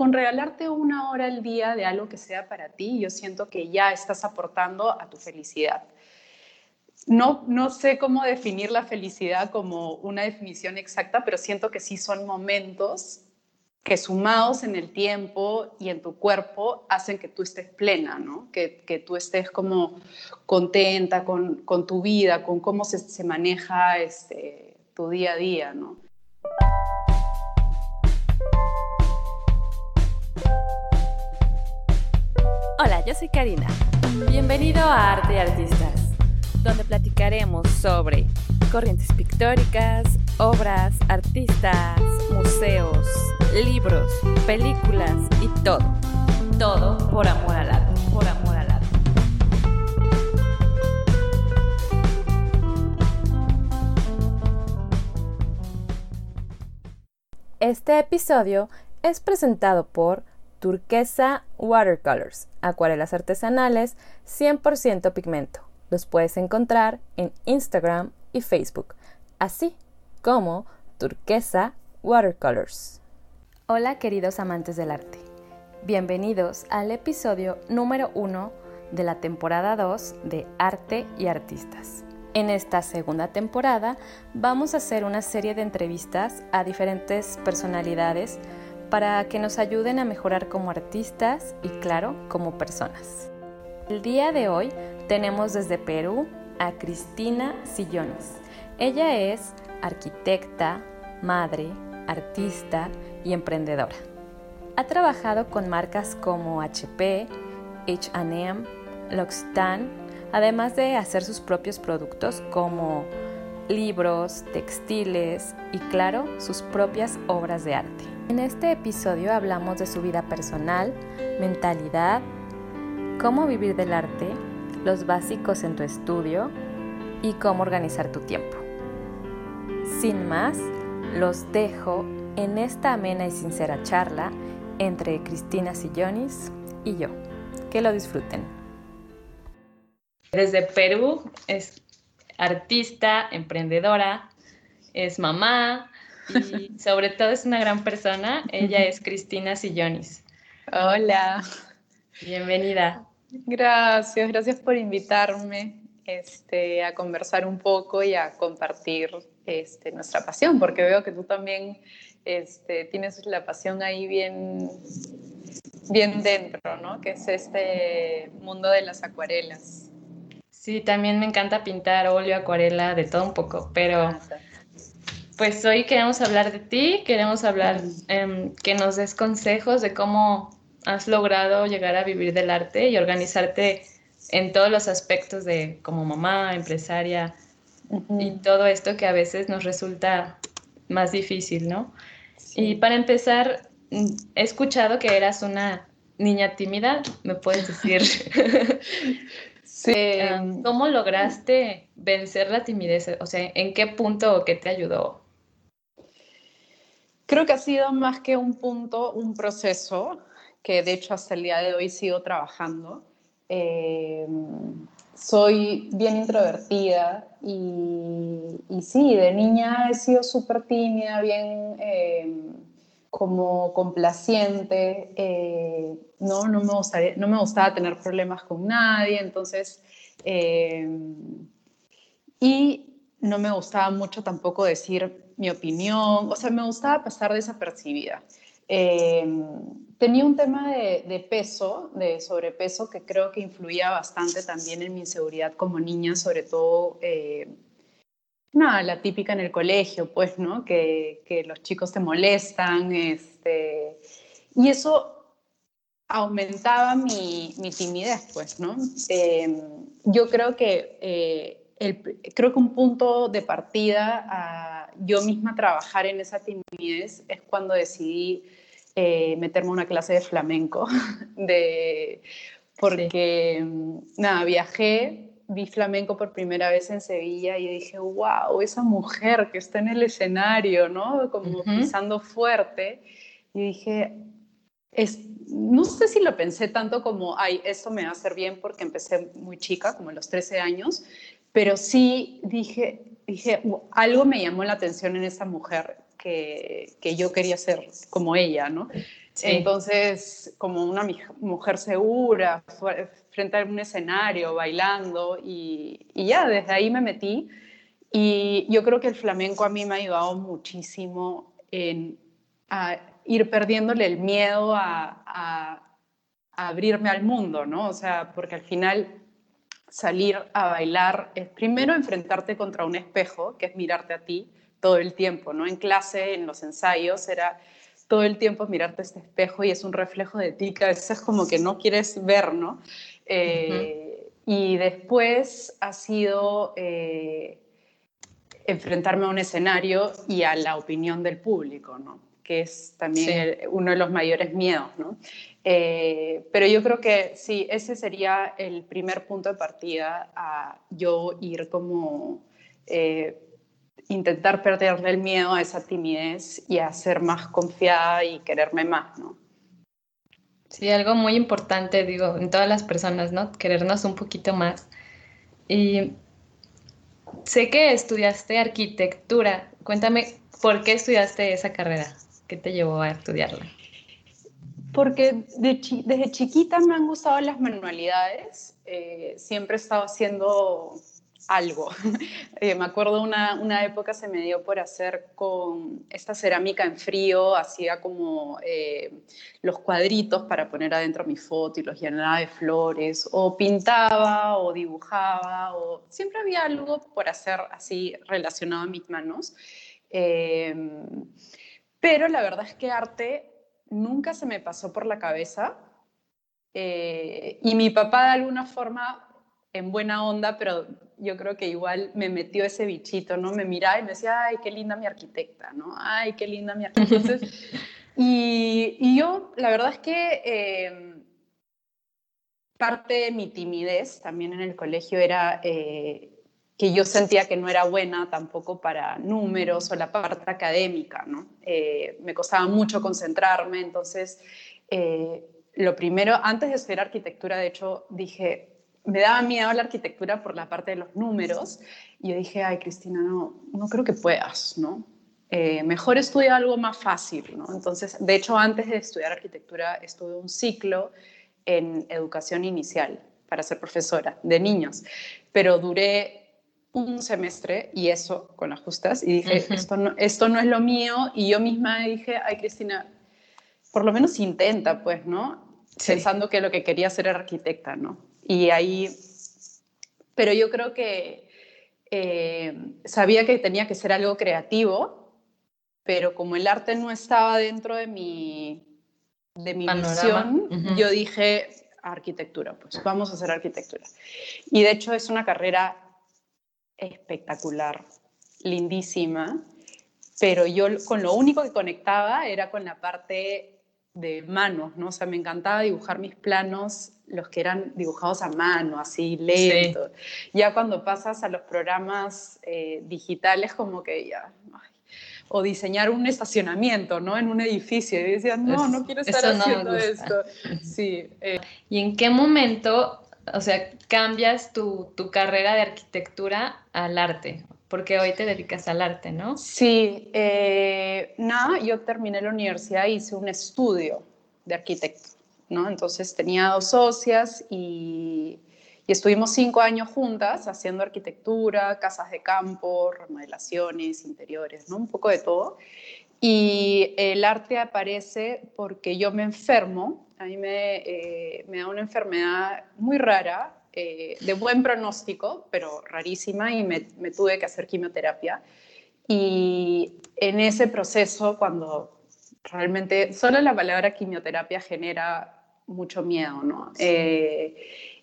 con regalarte una hora al día de algo que sea para ti, yo siento que ya estás aportando a tu felicidad. No, no sé cómo definir la felicidad como una definición exacta, pero siento que sí son momentos que sumados en el tiempo y en tu cuerpo hacen que tú estés plena, ¿no? que, que tú estés como contenta con, con, tu vida, con cómo se, se maneja este, tu día a día. ¿no? Hola, yo soy Karina. Bienvenido a Arte y Artistas donde platicaremos sobre corrientes pictóricas, obras, artistas, museos, libros, películas y todo. Todo por amor al arte, por amor al arte. Este episodio es presentado por Turquesa Watercolors, acuarelas artesanales 100% pigmento los puedes encontrar en Instagram y Facebook, así como Turquesa Watercolors. Hola queridos amantes del arte, bienvenidos al episodio número 1 de la temporada 2 de Arte y Artistas. En esta segunda temporada vamos a hacer una serie de entrevistas a diferentes personalidades para que nos ayuden a mejorar como artistas y claro, como personas. El día de hoy tenemos desde Perú a Cristina Sillones. Ella es arquitecta, madre, artista y emprendedora. Ha trabajado con marcas como HP, HM, L'Occitane, además de hacer sus propios productos como libros, textiles y claro, sus propias obras de arte. En este episodio hablamos de su vida personal, mentalidad, cómo vivir del arte, los básicos en tu estudio y cómo organizar tu tiempo. Sin más, los dejo en esta amena y sincera charla entre Cristina Sillonis y yo. Que lo disfruten. Desde Perú es artista, emprendedora, es mamá y sobre todo es una gran persona. Ella es Cristina Sillonis. Hola. Bienvenida. Gracias, gracias por invitarme este, a conversar un poco y a compartir este, nuestra pasión, porque veo que tú también este, tienes la pasión ahí bien, bien dentro, ¿no? Que es este mundo de las acuarelas. Sí, también me encanta pintar óleo, acuarela, de todo un poco, pero pues hoy queremos hablar de ti, queremos hablar, eh, que nos des consejos de cómo has logrado llegar a vivir del arte y organizarte en todos los aspectos de como mamá, empresaria y todo esto que a veces nos resulta más difícil, ¿no? Y para empezar, he escuchado que eras una niña tímida, ¿me puedes decir? sí. ¿Cómo lograste vencer la timidez? O sea, ¿en qué punto o qué te ayudó? Creo que ha sido más que un punto, un proceso que de hecho hasta el día de hoy sigo trabajando. Eh, soy bien introvertida y, y, sí, de niña he sido súper tímida, bien eh, como complaciente, eh, no, no, me no me gustaba tener problemas con nadie, entonces, y no me gustaba mucho tampoco decir mi opinión, o sea, me gustaba pasar desapercibida. Tenía un tema de, peso, de sobrepeso, que creo que influía bastante también en mi inseguridad como niña, sobre todo, nada, la típica en el colegio, pues, ¿no? Que, que los chicos te molestan, este, y eso aumentaba mi, mi timidez, pues, ¿no? Em, yo creo que, eh, el, creo que un punto de partida a yo misma trabajar en esa timidez es cuando decidí eh, meterme a una clase de flamenco, de, porque nada, viajé, vi flamenco por primera vez en Sevilla y dije, wow, esa mujer que está en el escenario, ¿no? Como pisando fuerte. Y dije, es, no sé si lo pensé tanto como, ay, esto me va a hacer bien porque empecé muy chica, como a los 13 años, pero sí dije, dije, algo me llamó la atención en esa mujer que, yo quería ser como ella, ¿no? Entonces, como una mujer segura, frente a un escenario, bailando, y, ya, desde ahí me metí. Y yo creo que el flamenco a mí me ha ayudado muchísimo en ir perdiéndole el miedo a, a, abrirme al mundo, ¿no? O sea, porque al final salir a bailar es primero enfrentarte contra un espejo, que es mirarte a ti todo el tiempo, ¿no? En clase, en los ensayos, era todo el tiempo mirarte este espejo y es un reflejo de ti que a veces es como que no quieres ver, ¿no? Eh, y después ha sido eh, enfrentarme a un escenario y a la opinión del público, ¿no? que es también uno de los mayores miedos, ¿no? Eh, pero yo creo que sí, ese sería el primer punto de partida a yo ir como intentar perderle el miedo a esa timidez y a ser más confiada y quererme más, ¿no? Sí, algo muy importante, digo, en todas las personas, ¿no? Querernos un poquito más. Y sé que estudiaste arquitectura. Cuéntame, ¿por qué estudiaste esa carrera? ¿Qué te llevó a estudiarla? Porque desde chiquita me han gustado las manualidades. Eh, siempre he estado haciendo algo. Eh, me acuerdo una, una época se me dio por hacer con esta cerámica en frío, hacía como eh, los cuadritos para poner adentro mi foto y los llenaba de flores, o pintaba o dibujaba, o siempre había algo por hacer así relacionado a mis manos. Eh, pero la verdad es que arte nunca se me pasó por la cabeza. y mi papá de alguna forma en buena onda, pero yo creo que igual me metió ese bichito, ¿no? Me miraba y me decía, ay, qué linda mi arquitecta, ¿no? Ay, qué linda mi arquitecta. y, y, yo, la verdad es que em, parte de mi timidez también en el colegio era eh, que yo sentía que no era buena tampoco para números o la parte académica, ¿no? Eh, me costaba mucho concentrarme, entonces... Eh, lo primero, antes de estudiar arquitectura, de hecho, dije, me daba miedo la arquitectura por la parte de los números. Y yo dije, ay, Cristina, no, no creo que puedas, ¿no? Eh, mejor estudia algo más fácil, ¿no? Entonces, de hecho, antes de estudiar arquitectura, estuve un ciclo en educación inicial para ser profesora de niños, pero duré un semestre y eso con las justas y dije, esto, no, esto no es lo mío y yo misma dije, ay Cristina, por lo menos intenta, pues, ¿no? Pensando que lo que quería ser era arquitecta, ¿no? Y ahí, pero yo creo que eh, sabía que tenía que ser algo creativo, pero como el arte no estaba dentro de mi, de mi visión, yo dije arquitectura, pues vamos a hacer arquitectura. Y de hecho es una carrera espectacular, lindísima, pero yo con lo único que conectaba era con la parte de manos, ¿no? O sea, me encantaba dibujar mis planos, los que eran dibujados a mano, así lento. Ya cuando pasas a los programas eh, digitales, como que ya... o diseñar un estacionamiento, ¿no? En un edificio. Y decías, no, no quiero estar haciendo esto. Sí. Eh. ¿Y en qué momento, o sea, cambias tu, tu carrera de arquitectura al arte? Porque hoy te dedicas al arte, ¿no? Sí, eh, nada, yo terminé la universidad y hice un estudio de arquitecto, ¿no? Entonces tenía dos socias y, estuvimos cinco años juntas haciendo arquitectura, casas de campo, remodelaciones, interiores, ¿no? Un poco de todo. Y el arte aparece porque yo me enfermo, a mí me, eh, me da una enfermedad muy rara, eh, de buen pronóstico, pero rarísima, y me, tuve que hacer quimioterapia. Y en ese proceso, cuando realmente solo la palabra quimioterapia genera mucho miedo, ¿no? Eh,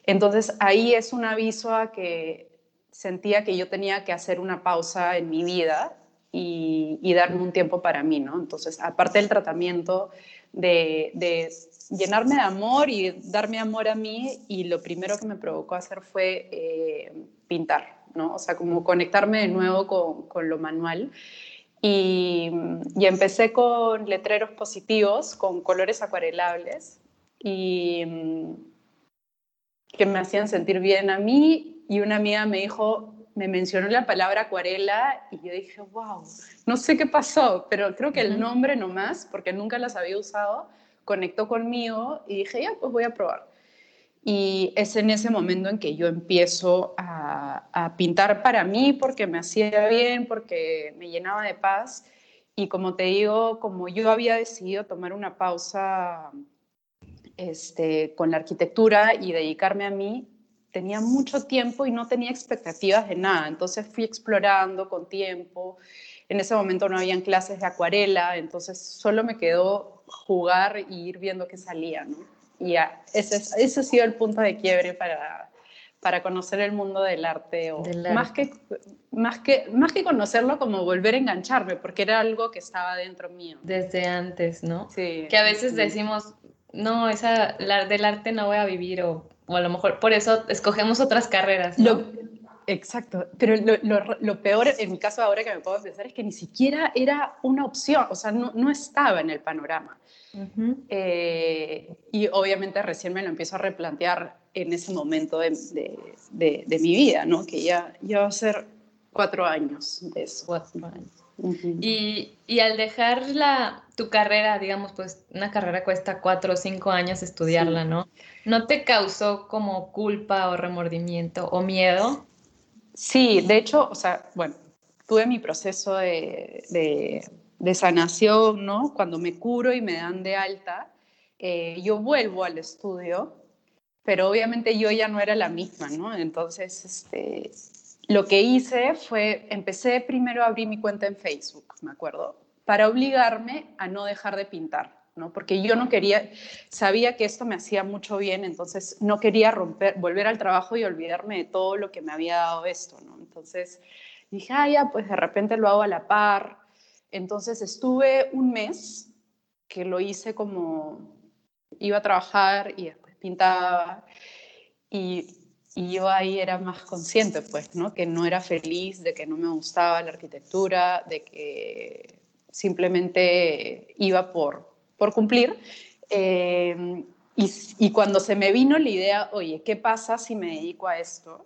entonces ahí es un aviso a que sentía que yo tenía que hacer una pausa en mi vida y, y darme un tiempo para mí, ¿no? Entonces, aparte del tratamiento, de, de llenarme de amor y darme amor a mí y lo primero que me provocó hacer fue eh, pintar, ¿no? O sea, como conectarme de nuevo con, con lo manual. Y, y, empecé con letreros positivos, con colores acuarelables y que me hacían sentir bien a mí y una amiga me dijo, me mencionó la palabra acuarela y yo dije, wow, no sé qué pasó, pero creo que el nombre nomás, porque nunca las había usado, conectó conmigo y dije, ya, pues voy a probar. Y es en ese momento en que yo empiezo a, a, pintar para mí porque me hacía bien, porque me llenaba de paz. Y como te digo, como yo había decidido tomar una pausa este, con la arquitectura y dedicarme a mí, tenía mucho tiempo y no tenía expectativas de nada. Entonces fui explorando con tiempo. En ese momento no habían clases de acuarela, entonces solo me quedó jugar y ir viendo qué salía. ¿no? Y ese, ese ha sido el punto de quiebre para, para conocer el mundo del arte, o Más, que, más, que, más que conocerlo, como volver a engancharme, porque era algo que estaba dentro mío. Desde antes, ¿no? Sí. Que a veces decimos, no, esa, la, del arte no voy a vivir, o, o, a lo mejor por eso escogemos otras carreras. ¿no? Exacto, pero lo, lo, lo, peor, en mi caso ahora que me puedo pensar, es que ni siquiera era una opción, o sea, no, no estaba en el panorama. Eh, y obviamente recién me lo empiezo a replantear en ese momento de, de, de, mi vida, ¿no? Que ya, ya va a ser cuatro años de eso. Cuatro años. y, y, al dejar la, tu carrera, digamos, pues una carrera cuesta cuatro o cinco años estudiarla, ¿no? ¿No te causó como culpa o remordimiento o miedo? Sí, de hecho, o sea, bueno, tuve mi proceso de, de sanación, ¿no? Cuando me curo y me dan de alta, eh, yo vuelvo al estudio, pero obviamente yo ya no era la misma, ¿no? Entonces, este, lo que hice fue, empecé primero a abrir mi cuenta en Facebook, me acuerdo, para obligarme a no dejar de pintar, ¿no? Porque yo no quería, sabía que esto me hacía mucho bien, entonces no quería romper, volver al trabajo y olvidarme de todo lo que me había dado esto, ¿no? Entonces dije, ah, ya, pues de repente lo hago a la par, entonces estuve un mes que lo hice como iba a trabajar y después pintaba y, yo ahí era más consciente, pues, ¿no? Que no era feliz, de que no me gustaba la arquitectura, de que simplemente iba por, por cumplir. Eh, y, y, cuando se me vino la idea, oye, ¿qué pasa si me dedico a esto?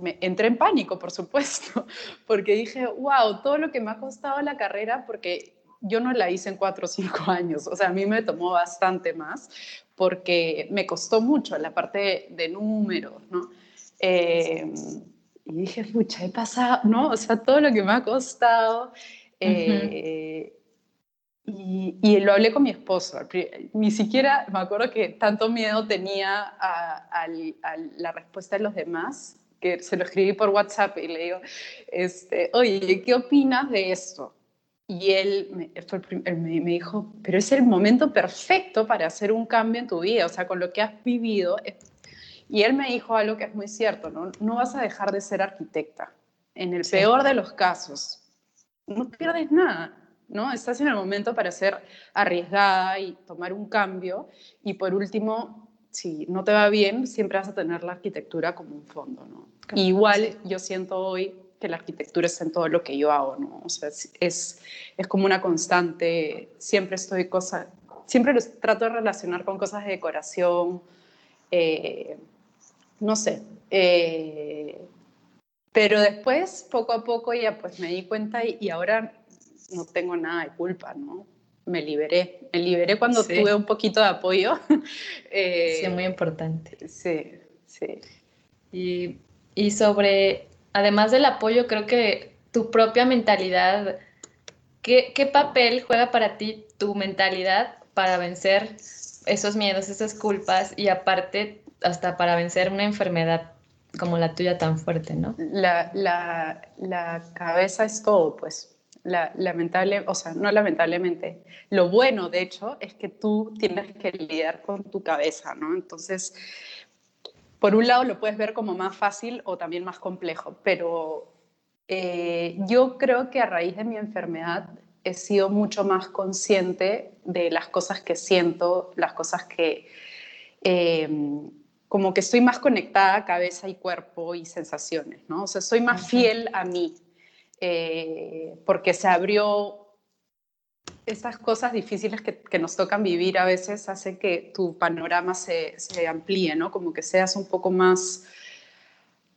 Me entré en pánico, por supuesto, porque dije, wow, todo lo que me ha costado la carrera, porque yo no la hice en cuatro o cinco años, o sea, a mí me tomó bastante más, porque me costó mucho la parte de, números, ¿no? Eh, y dije, pucha, he pasado, ¿no? O sea, todo lo que me ha costado. Eh, y, lo hablé con mi esposo. Ni siquiera me acuerdo que tanto miedo tenía a, la respuesta de los demás, que se lo escribí por WhatsApp y le digo, este, oye, ¿qué opinas de esto? Y él me, me, dijo, pero es el momento perfecto para hacer un cambio en tu vida, o sea, con lo que has vivido. Y él me dijo algo que es muy cierto, ¿no? No vas a dejar de ser arquitecta. En el peor de los casos, no pierdes nada ¿no? Estás en el momento para ser arriesgada y tomar un cambio. Y por último, si no te va bien, siempre vas a tener la arquitectura como un fondo, ¿no? igual yo siento hoy que la arquitectura está en todo lo que yo hago, ¿no? O sea, es, es como una constante, siempre estoy cosa, siempre los trato de relacionar con cosas de decoración, eh, no sé, eh, pero después, poco a poco, ya pues me di cuenta y, y ahora no tengo nada de culpa, ¿no? Me liberé, me liberé cuando tuve un poquito de apoyo. eh, sí, muy importante. Sí, sí. Y, y sobre, además del apoyo, creo que tu propia mentalidad, ¿qué, ¿qué papel juega para ti tu mentalidad para vencer esos miedos, esas culpas y aparte hasta para vencer una enfermedad como la tuya tan fuerte, ¿no? La, la, la cabeza es todo, pues lamentable, o sea, no lamentablemente, lo bueno de hecho es que tú tienes que lidiar con tu cabeza, ¿no? Entonces, por un lado lo puedes ver como más fácil o también más complejo, pero eh, yo creo que a raíz de mi enfermedad he sido mucho más consciente de las cosas que siento, las cosas que... Em, como que estoy más conectada a cabeza y cuerpo y sensaciones, ¿no? O sea, soy más fiel a mí, eh, porque se abrió esas cosas difíciles que, que, nos tocan vivir a veces hace que tu panorama se, se, amplíe, ¿no? Como que seas un poco más,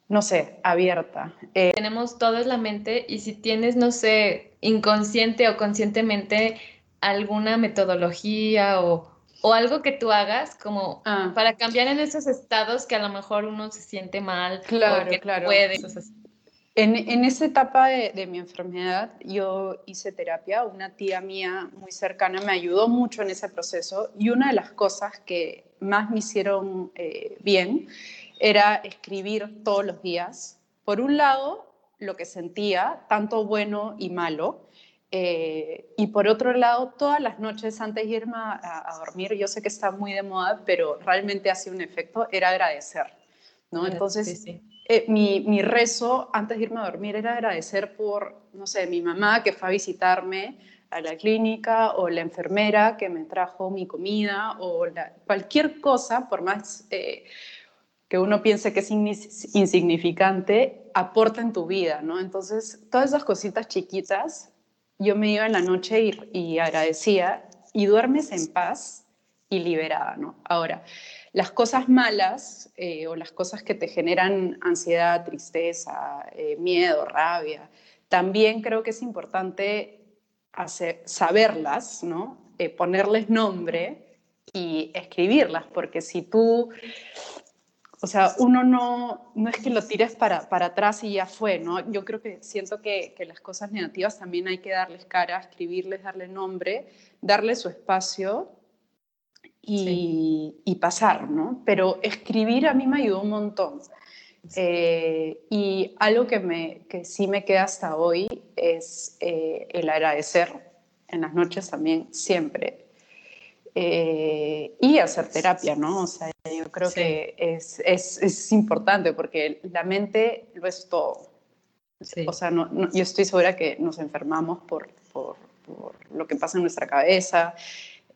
no sé, abierta. Eh, Tenemos todo en la mente y si tienes, no sé, inconsciente o conscientemente alguna metodología o, o algo que tú hagas como ah. para cambiar en esos estados que a lo mejor uno se siente mal claro, que claro. puede. En, en esa etapa de, de, mi enfermedad yo hice terapia, una tía mía muy cercana me ayudó mucho en ese proceso y una de las cosas que más me hicieron eh, bien era escribir todos los días. Por un lado, lo que sentía, tanto bueno y malo, eh, y por otro lado, todas las noches antes de irme a, dormir, yo sé que está muy de moda, pero realmente hacía un efecto, era agradecer. ¿no? Entonces, eh, mi, mi, rezo antes de irme a dormir era agradecer por, no sé, mi mamá que fue a visitarme a la clínica o la enfermera que me trajo mi comida o cualquier cosa, por más eh, que uno piense que es insignificante, aporta en tu vida, ¿no? Entonces, todas esas cositas chiquitas yo me iba en la noche y, agradecía y duermes en paz y liberada, ¿no? Ahora, las cosas malas eh, o las cosas que te generan ansiedad, tristeza, eh, miedo, rabia, también creo que es importante saberlas, ¿no? Eh, ponerles nombre y escribirlas, porque si tú o sea, uno no, no es que lo tires para, para atrás y ya fue, ¿no? Yo creo que siento que, que, las cosas negativas también hay que darles cara, escribirles, darle nombre, darle su espacio y, y pasar, ¿no? Pero escribir a mí me ayudó un montón. Eh, y algo que, me, que sí me queda hasta hoy es eh, el agradecer en las noches también, siempre. Eh, y hacer terapia, ¿no? O sea, yo creo que es, es, es, importante porque la mente lo es todo. O sea, no, yo estoy segura que nos enfermamos por, por, por lo que pasa en nuestra cabeza.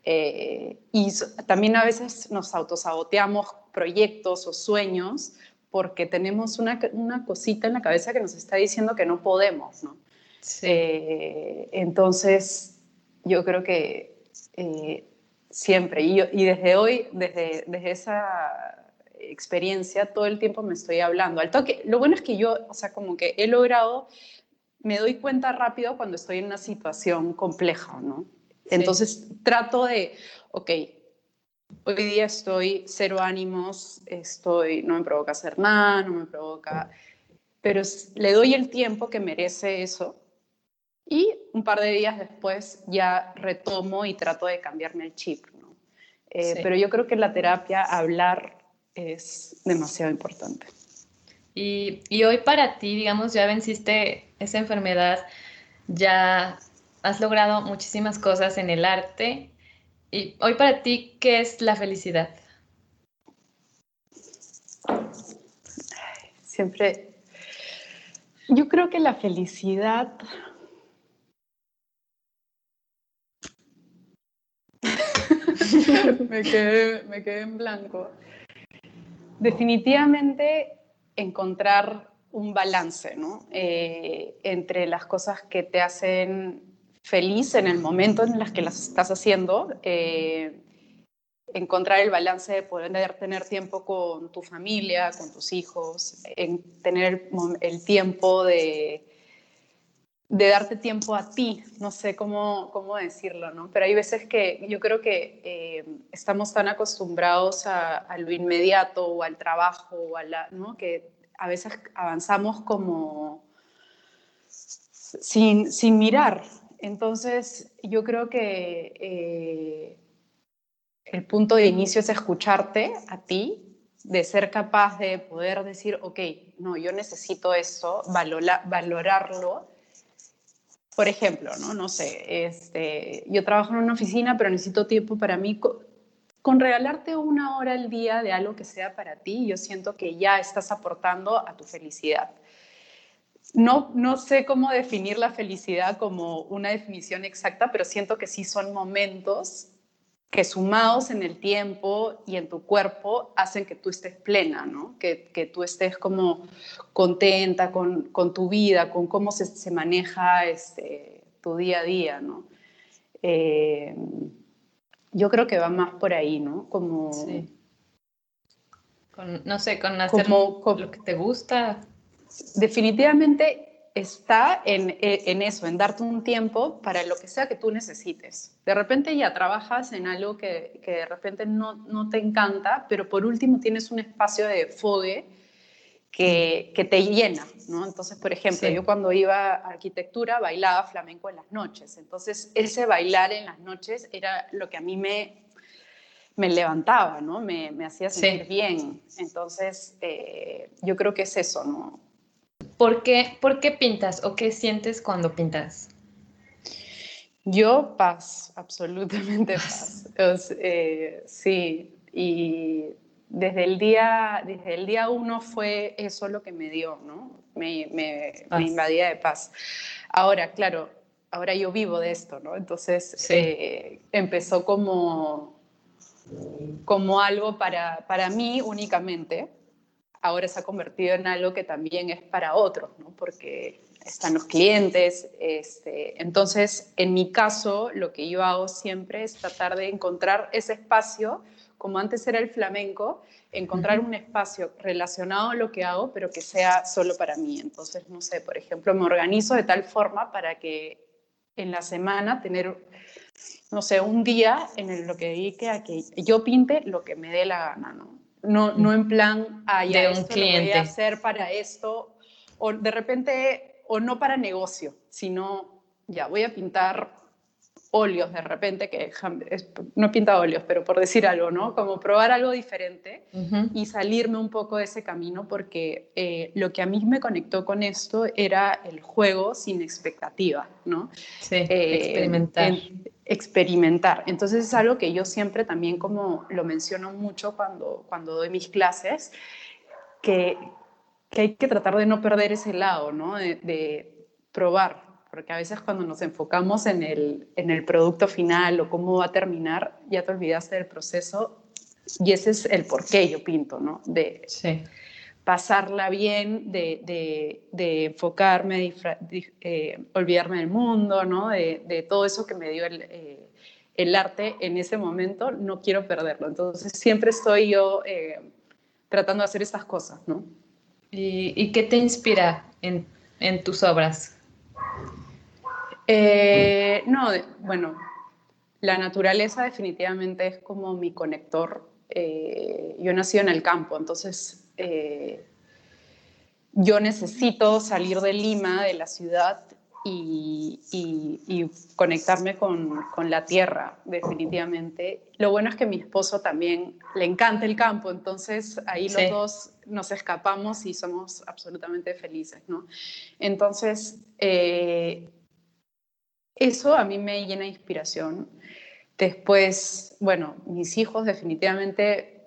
Eh, y también a veces nos autosaboteamos proyectos o sueños porque tenemos una, una, cosita en la cabeza que nos está diciendo que no podemos, ¿no? Eh, entonces, yo creo que siempre. Y, y desde hoy, desde, desde esa experiencia, todo el tiempo me estoy hablando. Al toque, lo bueno es que yo, o sea, como que he logrado, me doy cuenta rápido cuando estoy en una situación compleja, ¿no? Entonces trato de, ok, hoy día estoy cero ánimos, estoy, no me provoca hacer nada, no me provoca, pero le doy el tiempo que merece eso y un par de días después ya retomo y trato de cambiarme el chip. ¿no? Eh, pero yo creo que la terapia, hablar, es demasiado importante. Y, y, hoy para ti, digamos, ya venciste esa enfermedad, ya has logrado muchísimas cosas en el arte. Y hoy para ti, ¿qué es la felicidad? Siempre, yo creo que la felicidad me, quedé, me quedé en blanco. Definitivamente encontrar un balance ¿no? Eh, entre las cosas que te hacen feliz en el momento en las que las estás haciendo, eh, encontrar el balance de poder tener tiempo con tu familia, con tus hijos, en tener el tiempo de de darte tiempo a ti, no sé cómo, cómo decirlo, ¿no? Pero hay veces que yo creo que eh, estamos tan acostumbrados a, lo inmediato o al trabajo, o a la, ¿no? Que a veces avanzamos como sin, sin mirar. Entonces, yo creo que eh, el punto de inicio es escucharte a ti, de ser capaz de poder decir, ok, no, yo necesito esto, valorarlo por ejemplo, ¿no? No sé, este, yo trabajo en una oficina, pero necesito tiempo para mí. Con, regalarte una hora al día de algo que sea para ti, yo siento que ya estás aportando a tu felicidad. No, no sé cómo definir la felicidad como una definición exacta, pero siento que sí son momentos que sumados en el tiempo y en tu cuerpo hacen que tú estés plena, ¿no? que, que tú estés como contenta con, con tu vida, con cómo se, se, maneja este, tu día a día. ¿no? Eh, yo creo que va más por ahí, ¿no? Como... Sí. no sé, con hacer como, lo que te gusta. Definitivamente está en, e, en, eso, en darte un tiempo para lo que sea que tú necesites. De repente ya trabajas en algo que, que de repente no, no, te encanta, pero por último tienes un espacio de fogue que, que te llena, ¿no? Entonces, por ejemplo, yo cuando iba a arquitectura bailaba flamenco en las noches. Entonces, ese bailar en las noches era lo que a mí me, me levantaba, ¿no? Me, me hacía sentir bien. Entonces, eh, yo creo que es eso, ¿no? ¿Por qué, ¿Por qué pintas o qué sientes cuando pintas? Yo paz, absolutamente paz. eh, sí, y desde el, día, desde el día uno fue eso lo que me dio, ¿no? Me, me, me invadía de paz. Ahora, claro, ahora yo vivo de esto, ¿no? Entonces eh, empezó como, como algo para, para mí únicamente, ahora se ha convertido en algo que también es para otros, ¿no? porque están los clientes. Este, entonces, en mi caso, lo que yo hago siempre es tratar de encontrar ese espacio, como antes era el flamenco, encontrar un espacio relacionado a lo que hago, pero que sea solo para mí. Entonces, no sé, por ejemplo, me organizo de tal forma para que en la semana tener, no sé, un día en el lo que dedique a que yo pinte lo que me dé la gana, ¿no? No, no en plan, ah, de un cliente. Lo voy a hacer para esto, o de repente, o no para negocio, sino, ya, voy a pintar óleos de repente, que no he pintado óleos, pero por decir algo, ¿no? Como probar algo diferente y salirme un poco de ese camino, porque eh, lo que a mí me conectó con esto era el juego sin expectativa, ¿no? Sí, eh, experimentar experimentar. Entonces es algo que yo siempre también como lo menciono mucho cuando, cuando doy mis clases, que, que hay que tratar de no perder ese lado, ¿no? De, probar, porque a veces cuando nos enfocamos en el, en el producto final o cómo va a terminar, ya te olvidaste del proceso y ese es el por qué yo pinto, ¿no? De, sí pasarla bien, de, de, enfocarme, de, eh, olvidarme del mundo, ¿no? de, todo eso que me dio el, eh, el, arte en ese momento, no quiero perderlo. Entonces siempre estoy yo eh, tratando de hacer estas cosas. ¿no? ¿Y, ¿Y, qué te inspira en, en tus obras? No, bueno, la naturaleza definitivamente es como mi conector. yo nací en el campo, entonces eh, yo necesito salir de Lima, de la ciudad, y, conectarme con, la tierra, definitivamente. Lo bueno es que mi esposo también le encanta el campo, entonces ahí los dos nos escapamos y somos absolutamente felices, ¿no? Entonces, eh, eso a mí me llena de inspiración. Después, bueno, mis hijos definitivamente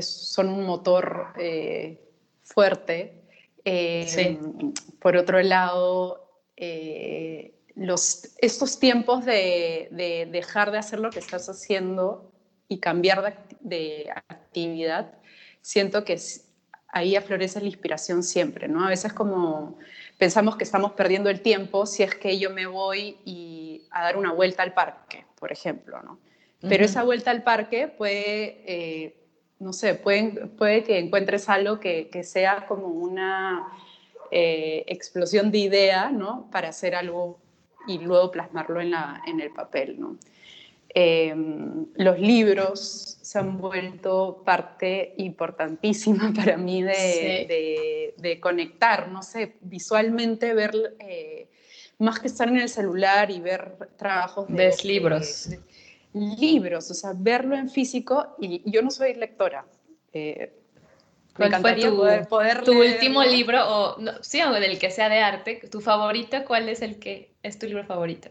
son un motor eh, fuerte. Eh, por otro lado, eh, los, estos tiempos de, dejar de hacer lo que estás haciendo y cambiar de, actividad, siento que ahí aflorece la inspiración siempre, ¿no? A veces como pensamos que estamos perdiendo el tiempo si es que yo me voy y a dar una vuelta al parque, por ejemplo, ¿no? Pero esa vuelta al parque puede no sé, puede, puede que encuentres algo que, sea como una eh, explosión de idea, ¿no? Para hacer algo y luego plasmarlo en, la, en el papel, ¿no? Em, los libros se han vuelto parte importantísima para mí de, de, conectar, no sé, visualmente ver, eh, más que estar en el celular y ver trabajos de... Ves libros libros, o sea, verlo en físico, y yo no soy lectora. Eh, ¿Cuál fue tu, poder, tu último libro, o sí, o del que sea de arte, tu favorito? ¿Cuál es el que es tu libro favorito?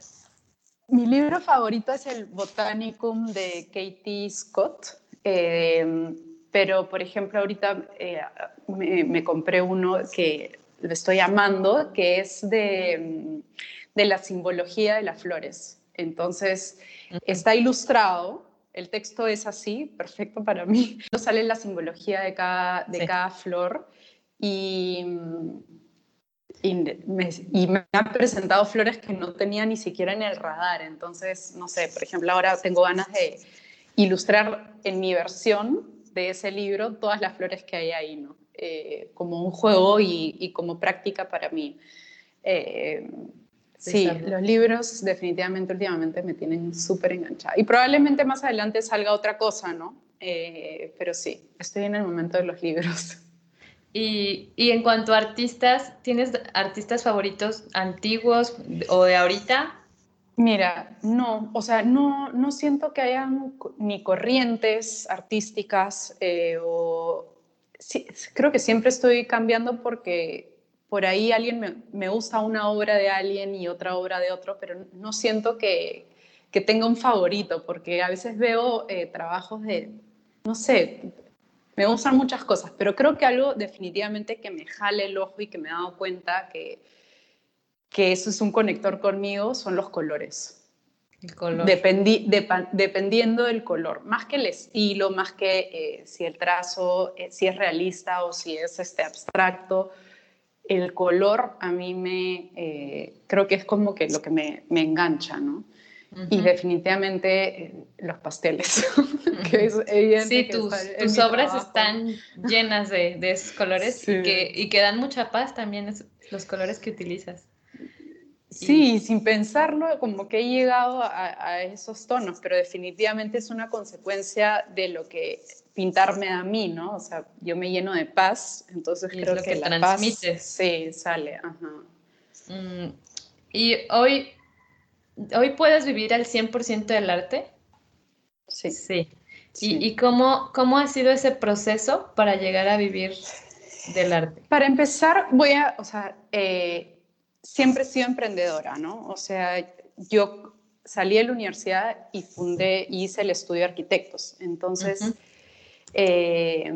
Mi libro favorito es el Botanicum de Katie Scott, em, pero por ejemplo ahorita eh, me, compré uno que lo estoy amando, que es de, de la simbología de las flores. Entonces, está ilustrado, el texto es así, perfecto para mí. Sale la simbología de cada, de cada flor y, y, me, y, me, han presentado flores que no tenía ni siquiera en el radar. Entonces, no sé, por ejemplo, ahora tengo ganas de ilustrar en mi versión de ese libro todas las flores que hay ahí, ¿no? Eh, como un juego y, y como práctica para mí. Eh, sí, los libros definitivamente últimamente me tienen súper enganchada. Y probablemente más adelante salga otra cosa, ¿no? Eh, pero sí, estoy en el momento de los libros. Y, y, en cuanto a artistas, ¿tienes artistas favoritos antiguos o de ahorita? Mira, no, o sea, no, no siento que hayan ni corrientes artísticas eh, o... Creo que siempre estoy cambiando porque por ahí alguien me, me, gusta una obra de alguien y otra obra de otro, pero no siento que, que tenga un favorito, porque a veces veo eh, trabajos de, no sé, me gustan muchas cosas, pero creo que algo definitivamente que me jale el ojo y que me he dado cuenta que que eso es un conector conmigo, son los colores. El color. dependiendo del color, más que el estilo, más que eh, si el trazo, eh, si es realista o si es este, abstracto, el color a mí me, eh, creo que es como que lo que me, me engancha, ¿no? Y definitivamente los pasteles. que es sí, tus, tus obras están llenas de, de esos colores y, que, y que dan mucha paz también los colores que utilizas. Sí, sin pensarlo, como que he llegado a, esos tonos, pero definitivamente es una consecuencia de lo que pintarme a mí, ¿no? O sea, yo me lleno de paz, entonces creo que, la transmites. paz sí, sale. Ajá. Mm, ¿Y hoy, hoy puedes vivir al 100% del arte? Sí. Sí. ¿Y, y cómo, cómo ha sido ese proceso para llegar a vivir del arte? Para empezar, voy a, o sea, eh, siempre he sido emprendedora, ¿no? O sea, yo salí de la universidad y fundé, hice el estudio de arquitectos. Entonces, eh,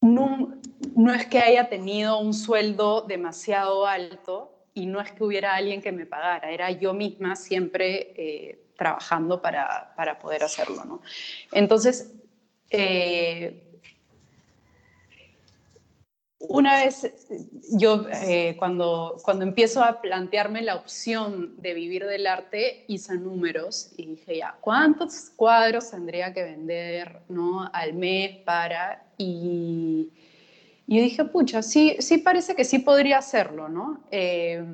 no, no, es que haya tenido un sueldo demasiado alto y no es que hubiera alguien que me pagara, era yo misma siempre eh, trabajando para, para, poder hacerlo, ¿no? Entonces, eh, una vez yo eh, cuando, cuando empiezo a plantearme la opción de vivir del arte, hice números y dije, ya, ¿cuántos cuadros tendría que vender ¿no? al mes para? Yo dije, pucha, sí, sí parece que sí podría hacerlo, ¿no? Eh,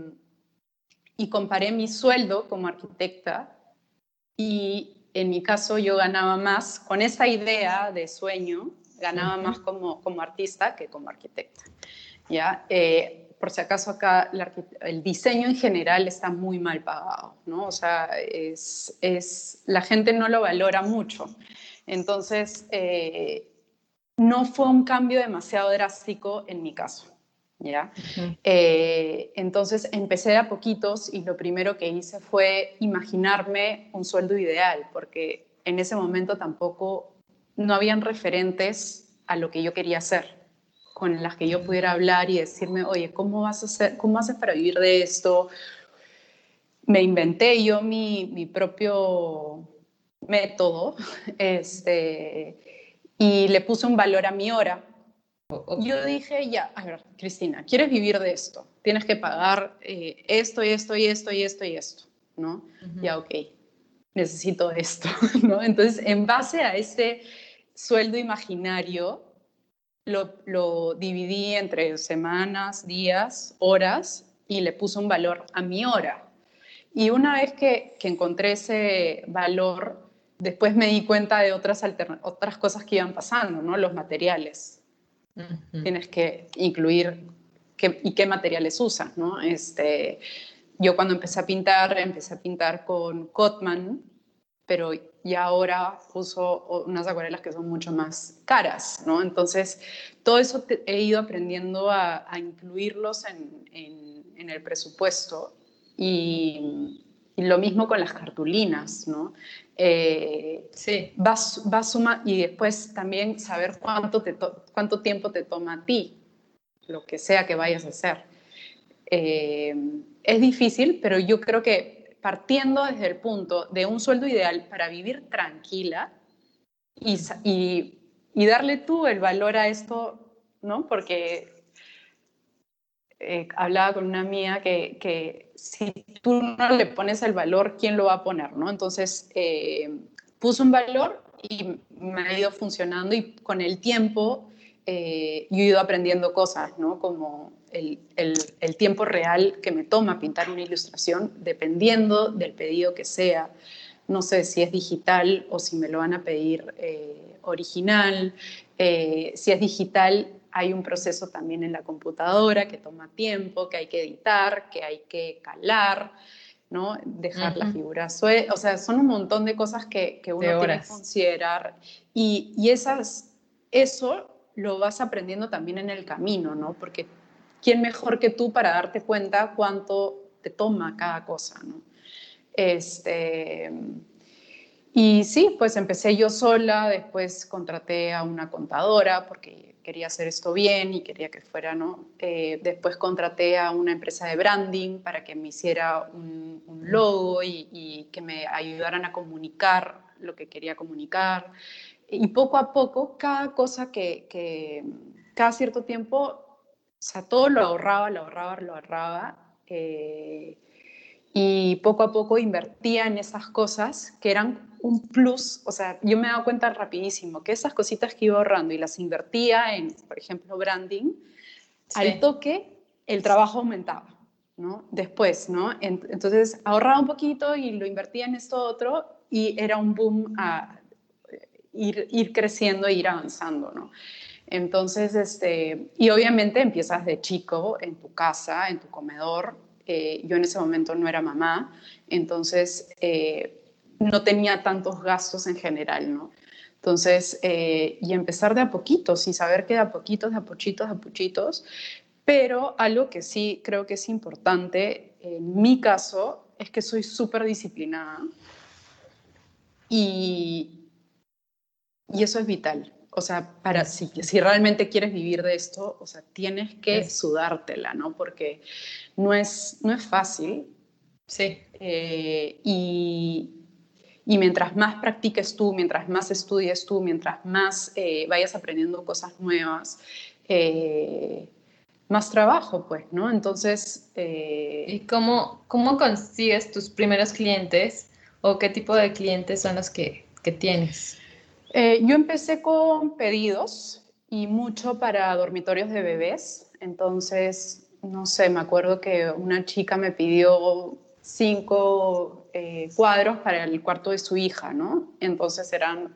y comparé mi sueldo como arquitecta y en mi caso yo ganaba más con esa idea de sueño ganaba más como, como artista que como arquitecta. ¿ya? Eh, por si acaso acá el diseño en general está muy mal pagado, ¿no? O sea, es, es la gente no lo valora mucho. Entonces, eh, no fue un cambio demasiado drástico en mi caso. ¿ya? Eh, entonces empecé a poquitos y lo primero que hice fue imaginarme un sueldo ideal, porque en ese momento tampoco no habían referentes a lo que yo quería hacer, con las que yo pudiera hablar y decirme, oye, ¿cómo vas a hacer, cómo haces para vivir de esto? Me inventé yo mi, mi propio método este, y le puse un valor a mi hora. Yo dije, ya, a ver, Cristina, ¿quieres vivir de esto? Tienes que pagar eh, esto y esto y esto y esto y esto, ¿no? Ya, ok, necesito esto, ¿no? Entonces, en base a ese sueldo imaginario lo, dividí entre semanas, días, horas y le puse un valor a mi hora. Y una vez que, encontré ese valor, después me di cuenta de otras, otras cosas que iban pasando, ¿no? Los materiales. Tienes que incluir qué, y qué materiales usas, ¿no? Este, yo cuando empecé a pintar, empecé a pintar con Cotman, pero ya ahora uso unas acuarelas que son mucho más caras, ¿no? Entonces, todo eso he ido aprendiendo a, incluirlos en, en, el presupuesto y, lo mismo con las cartulinas, ¿no? Eh, sí. Vas, vas suma y después también saber cuánto, te cuánto tiempo te toma a ti, lo que sea que vayas a hacer. Eh, es difícil, pero yo creo que partiendo desde el punto de un sueldo ideal para vivir tranquila y, y, darle tú el valor a esto, ¿no? Porque eh, hablaba con una mía que, que, si tú no le pones el valor, ¿quién lo va a poner, no? Entonces, eh, puso un valor y me ha ido funcionando y con el tiempo eh, yo he ido aprendiendo cosas, ¿no? Como el, el, tiempo real que me toma pintar una ilustración, dependiendo del pedido que sea. No sé si es digital o si me lo van a pedir eh, original. Eh, si es digital, hay un proceso también en la computadora que toma tiempo, que hay que editar, que hay que calar. ¿no? Dejar la figura O sea, son un montón de cosas que, que uno tiene que considerar. Y, y esas, eso lo vas aprendiendo también en el camino, ¿no? Porque ¿quién mejor que tú para darte cuenta cuánto te toma cada cosa, ¿no? Este, y sí, pues empecé yo sola, después contraté a una contadora porque quería hacer esto bien y quería que fuera, ¿no? Eh, después contraté a una empresa de branding para que me hiciera un, logo y, y, que me ayudaran a comunicar lo que quería comunicar y poco a poco, cada cosa que, que, cada cierto tiempo, o sea, todo lo ahorraba, lo ahorraba, lo ahorraba. Eh, y poco a poco invertía en esas cosas que eran un plus, o sea, yo me he dado cuenta rapidísimo que esas cositas que iba ahorrando y las invertía en, por ejemplo, branding, al toque el trabajo aumentaba, ¿no? Después, ¿no? Entonces ahorraba un poquito y lo invertía en esto otro y era un boom a, ir, creciendo e ir avanzando, ¿no? Entonces, este, y obviamente empiezas de chico en tu casa, en tu comedor. Eh, yo en ese momento no era mamá, entonces eh, no tenía tantos gastos en general, ¿no? Entonces, eh, y empezar de a poquitos y saber que de a poquitos, de a pochitos, de a pochitos. Pero algo que sí creo que es importante en mi caso es que soy súper disciplinada. Y, y eso es vital. O sea, para si, si realmente quieres vivir de esto, o sea, tienes que sudártela, ¿no? Porque no es, no es fácil. Sí. Eh, y, y, mientras más practiques tú, mientras más estudies tú, mientras más eh, vayas aprendiendo cosas nuevas, eh, más trabajo, pues, ¿no? Entonces... ¿Y cómo, cómo consigues tus primeros clientes o qué tipo de clientes son los que, que tienes? Eh, yo empecé con pedidos y mucho para dormitorios de bebés. Entonces, no sé, me acuerdo que una chica me pidió cinco eh, cuadros para el cuarto de su hija, ¿no? Entonces eran,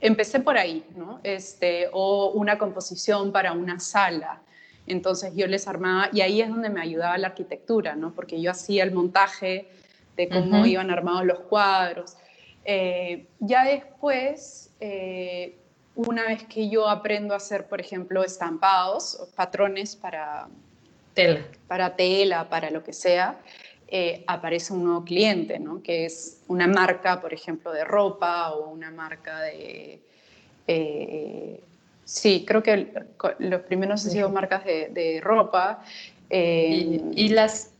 empecé por ahí, ¿no? Este, o una composición para una sala. Entonces yo les armaba, y ahí es donde me ayudaba la arquitectura, ¿no? Porque yo hacía el montaje de cómo iban armados los cuadros. Eh, ya después, eh, una vez que yo aprendo a hacer, por ejemplo, estampados, o patrones para tela, para, tela, para lo que sea, eh, aparece un nuevo cliente, ¿no? que es una marca, por ejemplo, de ropa o una marca de... sí, creo que los primeros han sido marcas de, ropa. ¿Y, ¿Y, las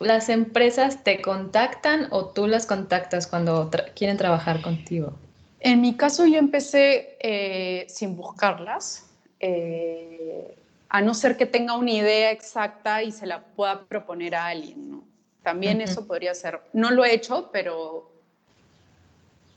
¿Las empresas te contactan o tú las contactas cuando quieren trabajar contigo? En mi caso yo empecé eh, sin buscarlas, eh, a no ser que tenga una idea exacta y se la pueda proponer a alguien. ¿no? También eso podría ser, no lo he hecho, pero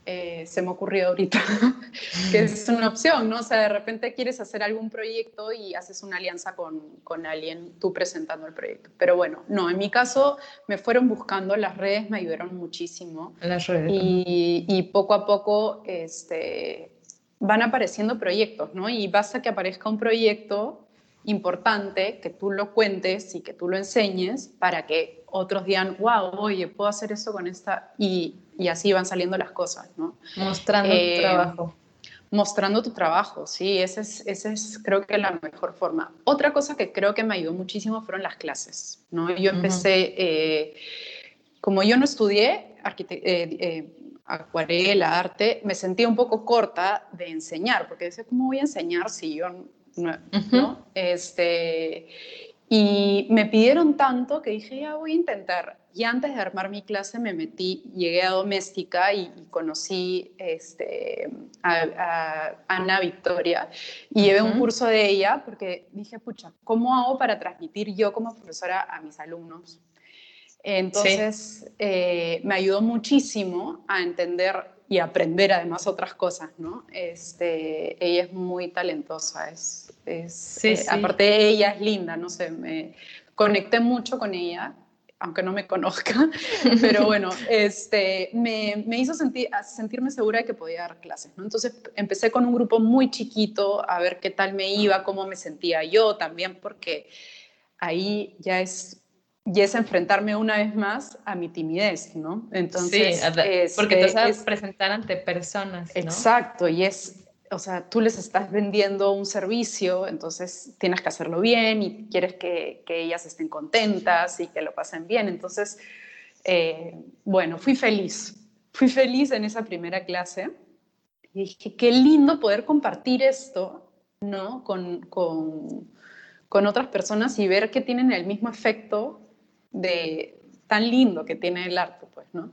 eh, se me ocurrió ahorita, que es una opción, ¿no? O sea, de repente quieres hacer algún proyecto y haces una alianza con, con, alguien, tú presentando el proyecto. Pero bueno, no, en mi caso me fueron buscando, las redes me ayudaron muchísimo. Las redes. Y, y poco a poco este, van apareciendo proyectos, ¿no? Y basta que aparezca un proyecto importante, que tú lo cuentes y que tú lo enseñes para que otros digan, wow, oye, puedo hacer eso con esta, y, y así van saliendo las cosas, ¿no? Mostrando tu eh, trabajo. Mostrando tu trabajo, sí, esa es, ese es creo que la mejor forma. Otra cosa que creo que me ayudó muchísimo fueron las clases, ¿no? Yo empecé, eh, como yo no estudié eh, acuarela, arte, me sentía un poco corta de enseñar, porque decía, ¿cómo voy a enseñar si yo no? ¿no? Este, y me pidieron tanto que dije, ya voy a intentar. Y antes de armar mi clase me metí, llegué a Doméstica y, conocí este, a, Ana Victoria y llevé un curso de ella porque dije, pucha, ¿cómo hago para transmitir yo como profesora a mis alumnos? Entonces, eh, me ayudó muchísimo a entender y aprender además otras cosas, ¿no? Este, ella es muy talentosa, es, es eh, aparte ella es linda, no sé, me conecté mucho con ella, aunque no me conozca, pero bueno, este, me, me hizo sentir, sentirme segura de que podía dar clases, ¿no? Entonces empecé con un grupo muy chiquito a ver qué tal me iba, cómo me sentía yo también, porque ahí ya es y es enfrentarme una vez más a mi timidez, ¿no? Entonces, sí, porque te sabes presentar ante personas. ¿no? Exacto, y es, o sea, tú les estás vendiendo un servicio, entonces tienes que hacerlo bien y quieres que, que ellas estén contentas y que lo pasen bien. Entonces, eh, bueno, fui feliz, fui feliz en esa primera clase y dije, qué lindo poder compartir esto, ¿no? Con, con, con otras personas y ver que tienen el mismo efecto de tan lindo que tiene el arte, pues, ¿no?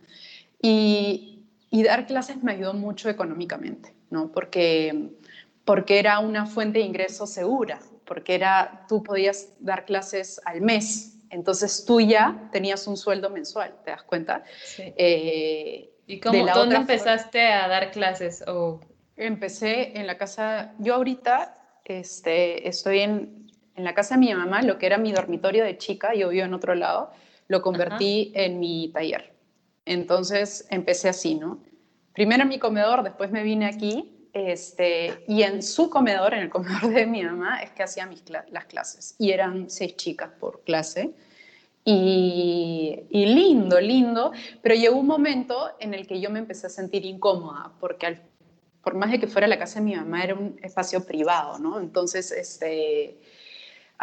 Y, y dar clases me ayudó mucho económicamente, ¿no? Porque, porque era una fuente de ingreso segura, porque era, tú podías dar clases al mes, entonces tú ya tenías un sueldo mensual, ¿te das cuenta? Sí. Eh, ¿Y cómo, dónde empezaste a dar clases? O... Empecé en la casa, yo ahorita este, estoy en, en la casa de mi mamá, lo que era mi dormitorio de chica, yo vivo en otro lado, lo convertí en mi taller. Entonces empecé así, ¿no? Primero en mi comedor, después me vine aquí, este, y en su comedor, en el comedor de mi mamá, es que hacía mis las clases. Y eran seis chicas por clase. Y, y, lindo, lindo, pero llegó un momento en el que yo me empecé a sentir incómoda, porque por más de que fuera la casa de mi mamá, era un espacio privado, ¿no? Entonces, este,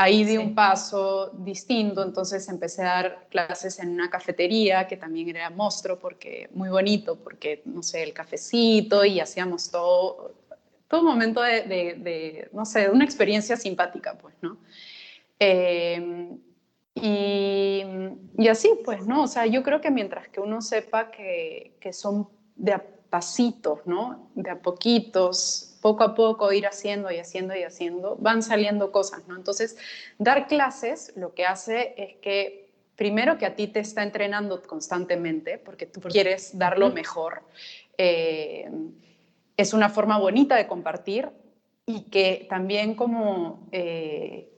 Ahí di un paso distinto, entonces empecé a dar clases en una cafetería que también era monstruo, porque muy bonito, porque, no sé, el cafecito y hacíamos todo, todo momento de, no sé, una experiencia simpática, pues, ¿no? Em, y, y, así, pues, ¿no? O sea, yo creo que mientras que uno sepa que, que son de a pasitos, ¿no? De a poquitos, poco a poco ir haciendo y haciendo y haciendo, van saliendo cosas, ¿no? Entonces, dar clases lo que hace es que, primero que a ti te está entrenando constantemente, porque tú quieres dar lo mejor, eh, es una forma bonita de compartir y que también como eh,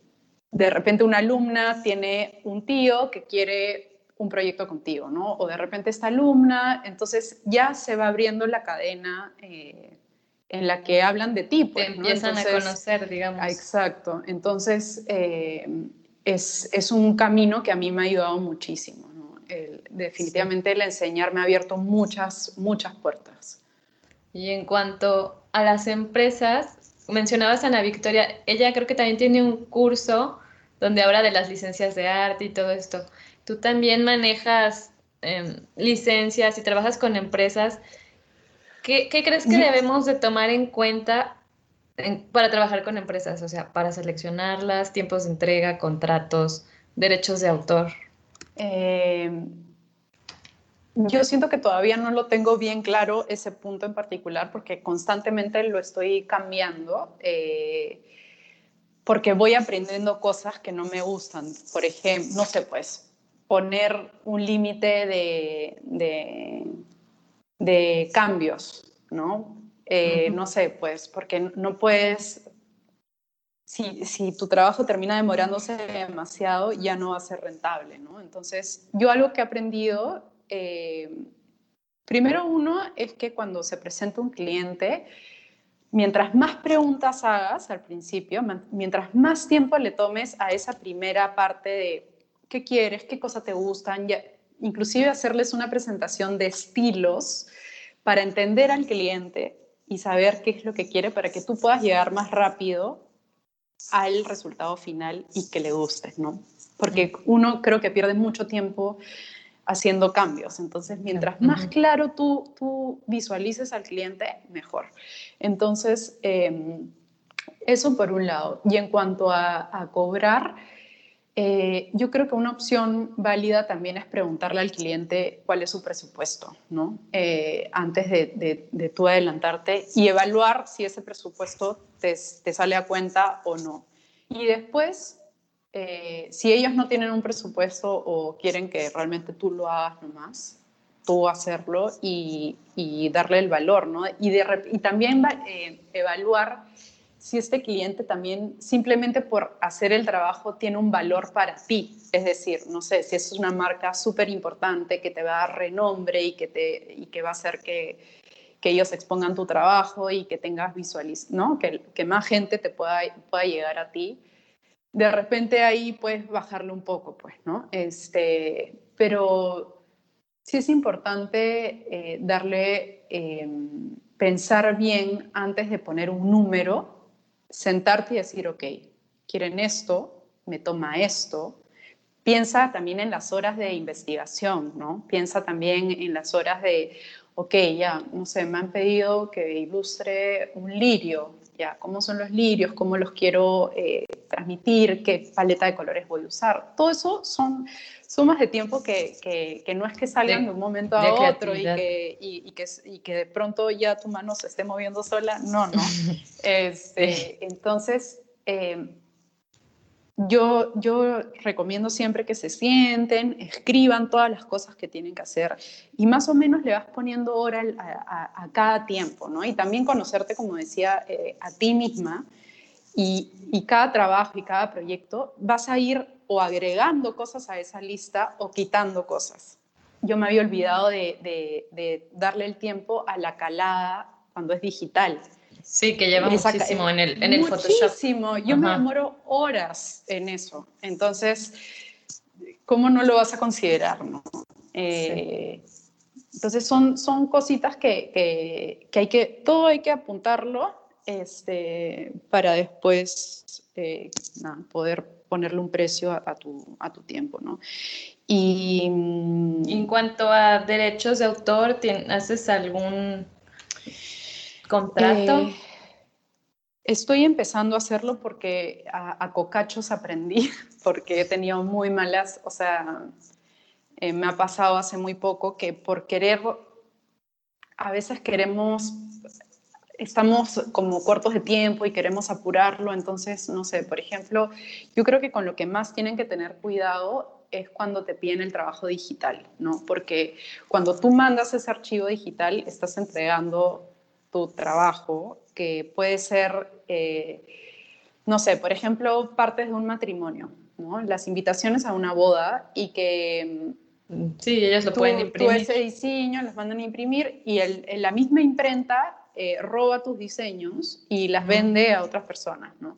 de repente una alumna tiene un tío que quiere un proyecto contigo, ¿no? O de repente esta alumna, entonces ya se va abriendo la cadena. Eh, en la que hablan de ti. Pues, Te empiezan a conocer, digamos. Exacto. Entonces, eh, es, es, un camino que a mí me ha ayudado muchísimo. definitivamente el enseñar me ha abierto muchas, muchas puertas. Y en cuanto a las empresas, mencionabas a Ana Victoria, ella creo que también tiene un curso donde habla de las licencias de arte y todo esto. Tú también manejas em, licencias y trabajas con empresas. ¿Qué, crees que debemos de tomar en cuenta para trabajar con empresas? O sea, para seleccionarlas, tiempos de entrega, contratos, derechos de autor. Em, yo siento que todavía no lo tengo bien claro ese punto en particular porque constantemente lo estoy cambiando. Eh, porque voy aprendiendo cosas que no me gustan. Por ejemplo, no sé, pues poner un límite de de cambios, ¿no? Eh, no sé, pues, porque no puedes, si, si, tu trabajo termina demorándose demasiado, ya no va a ser rentable, ¿no? Entonces, yo algo que he aprendido, eh, primero uno es que cuando se presenta un cliente, mientras más preguntas hagas al principio, mientras más tiempo le tomes a esa primera parte de qué quieres, qué cosas te gustan, ya, inclusive hacerles una presentación de estilos para entender al cliente y saber qué es lo que quiere para que tú puedas llegar más rápido al resultado final y que le guste, ¿no? Porque uno creo que pierde mucho tiempo haciendo cambios. Entonces, mientras más claro tú, tú visualices al cliente, mejor. Entonces, em, eso por un lado. Y en cuanto a, a cobrar, eh, yo creo que una opción válida también es preguntarle al cliente cuál es su presupuesto, ¿no? Eh, antes de, de, tú adelantarte y evaluar si ese presupuesto te, te sale a cuenta o no. Y después, eh, si ellos no tienen un presupuesto o quieren que realmente tú lo hagas nomás, tú hacerlo y, darle el valor, ¿no? Y, de, y también eh, evaluar si este cliente también simplemente por hacer el trabajo tiene un valor para ti. Es decir, no sé, si es una marca súper importante que te va a dar renombre y que, te, y que va a hacer que, que ellos expongan tu trabajo y que tengas visualiz ¿no? Que, que, más gente te pueda, pueda llegar a ti. De repente ahí puedes bajarle un poco, pues, ¿no? Este, pero sí es importante eh, darle, eh, pensar bien antes de poner un número, sentarte y decir, ok, quieren esto, me toma esto. Piensa también en las horas de investigación, ¿no? Piensa también en las horas de, ok, ya, no sé, me han pedido que ilustre un lirio, ya, cómo son los lirios, cómo los quiero eh, transmitir, qué paleta de colores voy a usar. Todo eso son sumas de tiempo que, que, no es que salgan de, un momento a otro y que, y, que, y que de pronto ya tu mano se esté moviendo sola. No, no. este, entonces, eh, yo, recomiendo siempre que se sienten, escriban todas las cosas que tienen que hacer y más o menos le vas poniendo hora a, cada tiempo, ¿no? Y también conocerte, como decía, eh, a ti misma y, cada trabajo y cada proyecto vas a ir o agregando cosas a esa lista o quitando cosas. Yo me había olvidado de, de darle el tiempo a la calada cuando es digital. Sí, que lleva muchísimo en el, en el muchísimo. Yo me demoro horas en eso. Entonces, ¿cómo no lo vas a considerar? No? Eh, entonces, son, son cositas que, que, que, hay que, todo hay que apuntarlo este, para después eh, poder ponerle un precio a, tu, a tu tiempo, ¿no? Y en cuanto a derechos de autor, ¿haces algún contrato? Eh, estoy empezando a hacerlo porque a, cocachos aprendí, porque he tenido muy malas, o sea, eh, me ha pasado hace muy poco que por querer, a veces queremos, estamos como cortos de tiempo y queremos apurarlo, entonces, no sé, por ejemplo, yo creo que con lo que más tienen que tener cuidado es cuando te piden el trabajo digital, ¿no? Porque cuando tú mandas ese archivo digital, estás entregando tu trabajo, que puede ser, eh, no sé, por ejemplo, partes de un matrimonio, ¿no? las invitaciones a una boda y que... Mm, sí, ellas lo pueden imprimir. Tú ese diseño los mandan a imprimir y el, la misma imprenta eh, roba tus diseños y las vende a otras personas, ¿no?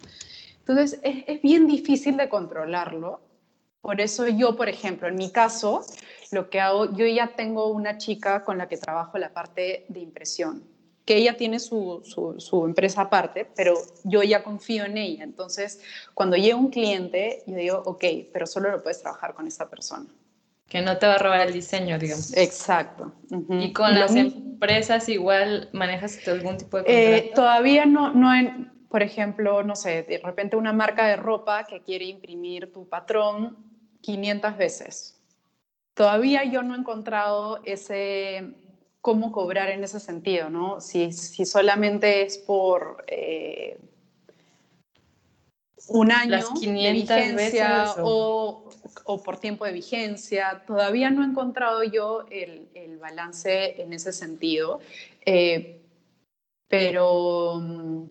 Entonces, es, es bien difícil de controlarlo. Por eso yo, por ejemplo, en mi caso, lo que hago, yo ya tengo una chica con la que trabajo la parte de impresión que ella tiene su, su, empresa aparte, pero yo ya confío en ella. Entonces, cuando llega un cliente, yo digo, ok, pero solo lo puedes trabajar con esta persona. Que no te va a robar el diseño, digamos. Exacto. ¿Y con las empresas igual manejas algún tipo de eh, contrato? todavía no, no en, por ejemplo, no sé, de repente una marca de ropa que quiere imprimir tu patrón 500 veces. Todavía yo no he encontrado ese, cómo cobrar en ese sentido, ¿no? Si, si solamente es por eh, un año de vigencia o... o... por tiempo de vigencia, todavía no he encontrado yo el, el balance en ese sentido, eh, pero mm,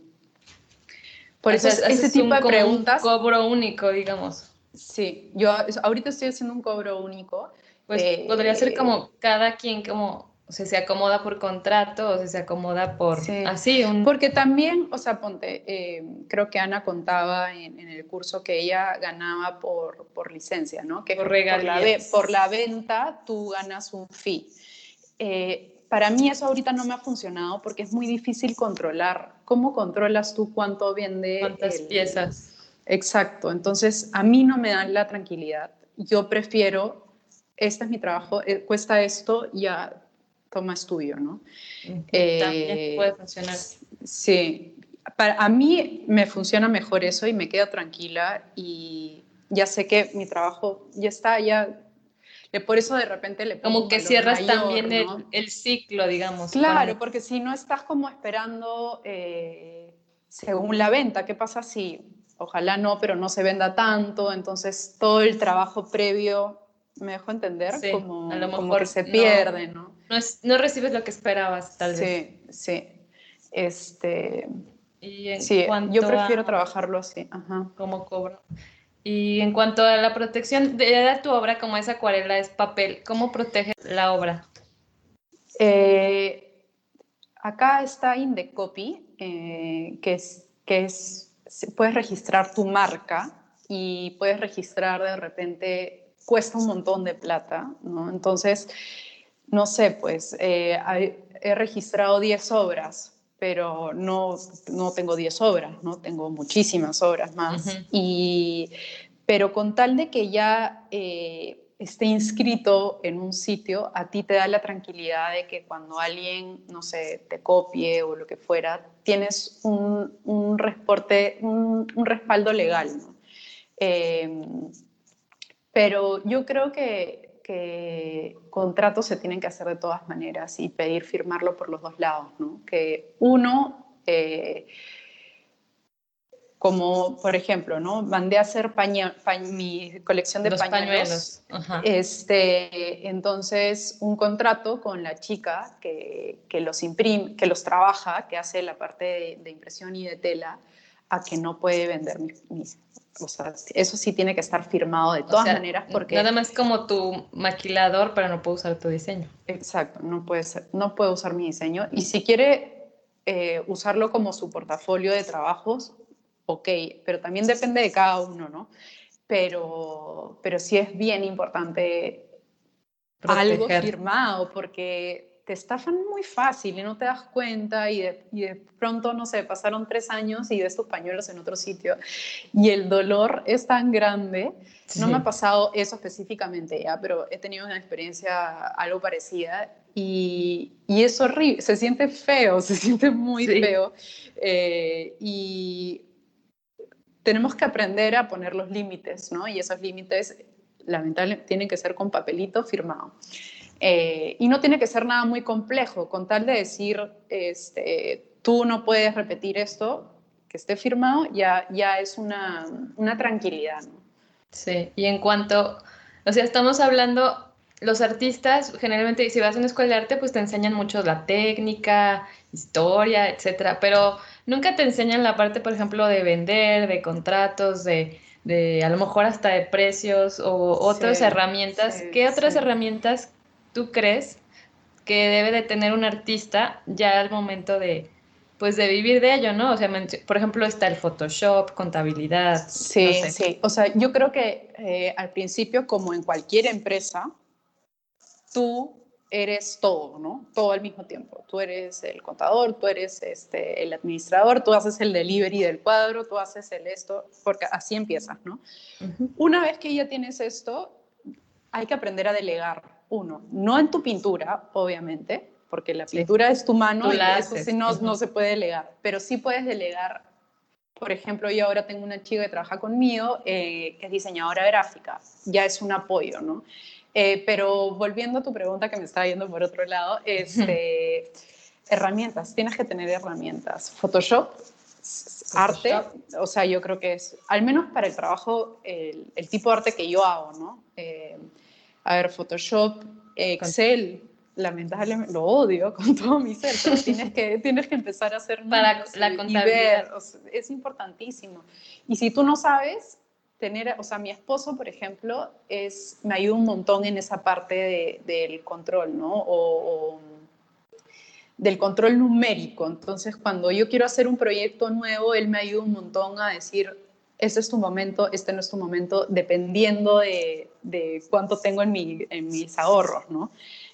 por eso ese tipo de preguntas... Un cobro único, digamos. Sí, yo ahorita estoy haciendo un cobro único. Pues podría ser eh, como cada quien como o sea, se acomoda por contrato o se acomoda por así. Porque también, o sea, ponte, eh, creo que Ana contaba en, el curso que ella ganaba por, por licencia, ¿no? Que por, la, por la venta tú ganas un fee. Eh, para mí eso ahorita no me ha funcionado porque es muy difícil controlar. ¿Cómo controlas tú cuánto vende? ¿Cuántas piezas? Exacto. Entonces, a mí no me dan la tranquilidad. Yo prefiero, este es mi trabajo, eh, cuesta esto, ya toma estudio, ¿no? También eh, puede funcionar. Sí, para, a mí me funciona mejor eso y me queda tranquila y ya sé que mi trabajo ya está, ya por eso de repente le Como que cierras también el, ciclo, digamos. Claro, porque si no estás como esperando eh, según la venta, ¿qué pasa si ojalá no, pero no se venda tanto? Entonces todo el trabajo previo me dejo entender, como, a lo mejor se pierde, ¿no? No, es, no recibes lo que esperabas, tal vez. Sí, sí. Este, sí, yo prefiero trabajarlo así. Ajá. Como cobro. Y en cuanto a la protección de tu obra, como esa acuarela es papel, ¿cómo protege la obra? Eh, acá está Indecopy, eh, que es, que es, puedes registrar tu marca y puedes registrar de repente, cuesta un montón de plata, ¿no? Entonces, no sé, pues eh, he registrado 10 obras, pero no, no tengo 10 obras, ¿no? Tengo muchísimas obras más. y, pero con tal de que ya eh, esté inscrito en un sitio, a ti te da la tranquilidad de que cuando alguien, no sé, te copie o lo que fuera, tienes un, un, reporte, un, un respaldo legal, ¿no? Em, pero yo creo que que contratos se tienen que hacer de todas maneras y pedir firmarlo por los dos lados, ¿no? Que uno, eh, como por ejemplo, ¿no? Mandé a hacer mi colección de pañuelos. Este, entonces, un contrato con la chica que, que los imprime, que los trabaja, que hace la parte de, impresión y de tela, a que no puede vender mis, mis o sea, eso sí tiene que estar firmado de todas maneras porque... Nada más como tu maquilador, pero no puedo usar tu diseño. Exacto, no puede, ser, no puede usar mi diseño. Y si quiere eh, usarlo como su portafolio de trabajos, ok, pero también depende de cada uno, ¿no? Pero, pero sí es bien importante algo firmado porque te estafan muy fácil y no te das cuenta y de, pronto, no sé, pasaron tres años y ves tus pañuelos en otro sitio y el dolor es tan grande. No me ha pasado eso específicamente ya, pero he tenido una experiencia algo parecida y, y es horrible, se siente feo, se siente muy feo eh, y tenemos que aprender a poner los límites, ¿no? Y esos límites, lamentablemente, tienen que ser con papelito firmado. Eh, y no tiene que ser nada muy complejo, con tal de decir, este, tú no puedes repetir esto, que esté firmado, ya, ya es una, una tranquilidad. Sí, y en cuanto, o sea, estamos hablando, los artistas, generalmente, si vas a una escuela de arte, pues te enseñan mucho la técnica, historia, etcétera, pero nunca te enseñan la parte, por ejemplo, de vender, de contratos, de, de a lo mejor hasta de precios o otras herramientas. ¿Qué otras herramientas tú crees que debe de tener un artista ya al momento de, pues de vivir de ello, ¿no? O sea, por ejemplo, está el Photoshop, contabilidad. Sí, sí. O sea, yo creo que eh, al principio, como en cualquier empresa, tú eres todo, ¿no? Todo al mismo tiempo. Tú eres el contador, tú eres este, el administrador, tú haces el delivery del cuadro, tú haces el esto, porque así empiezas, ¿no? Una vez que ya tienes esto, hay que aprender a delegar uno, no en tu pintura, obviamente, porque la pintura es tu mano y eso sí no, no se puede delegar, pero sí puedes delegar. Por ejemplo, yo ahora tengo una chica que trabaja conmigo, eh, que es diseñadora gráfica, ya es un apoyo, ¿no? Eh, pero volviendo a tu pregunta que me estaba yendo por otro lado, este, herramientas, tienes que tener herramientas. Photoshop, arte, o sea, yo creo que es, al menos para el trabajo, el, tipo de arte que yo hago, ¿no? Eh, a ver, Photoshop, Excel, lamentablemente lo odio con todo mi ser, pero tienes que, tienes que empezar a hacer para la contabilidad. es importantísimo. Y si tú no sabes, tener, o sea, mi esposo, por ejemplo, es, me ayuda un montón en esa parte del control, ¿no? O, del control numérico. Entonces, cuando yo quiero hacer un proyecto nuevo, él me ayuda un montón a decir, este es tu momento, este no es tu momento, dependiendo de, de cuánto tengo en, mi, en mis ahorros, ¿no?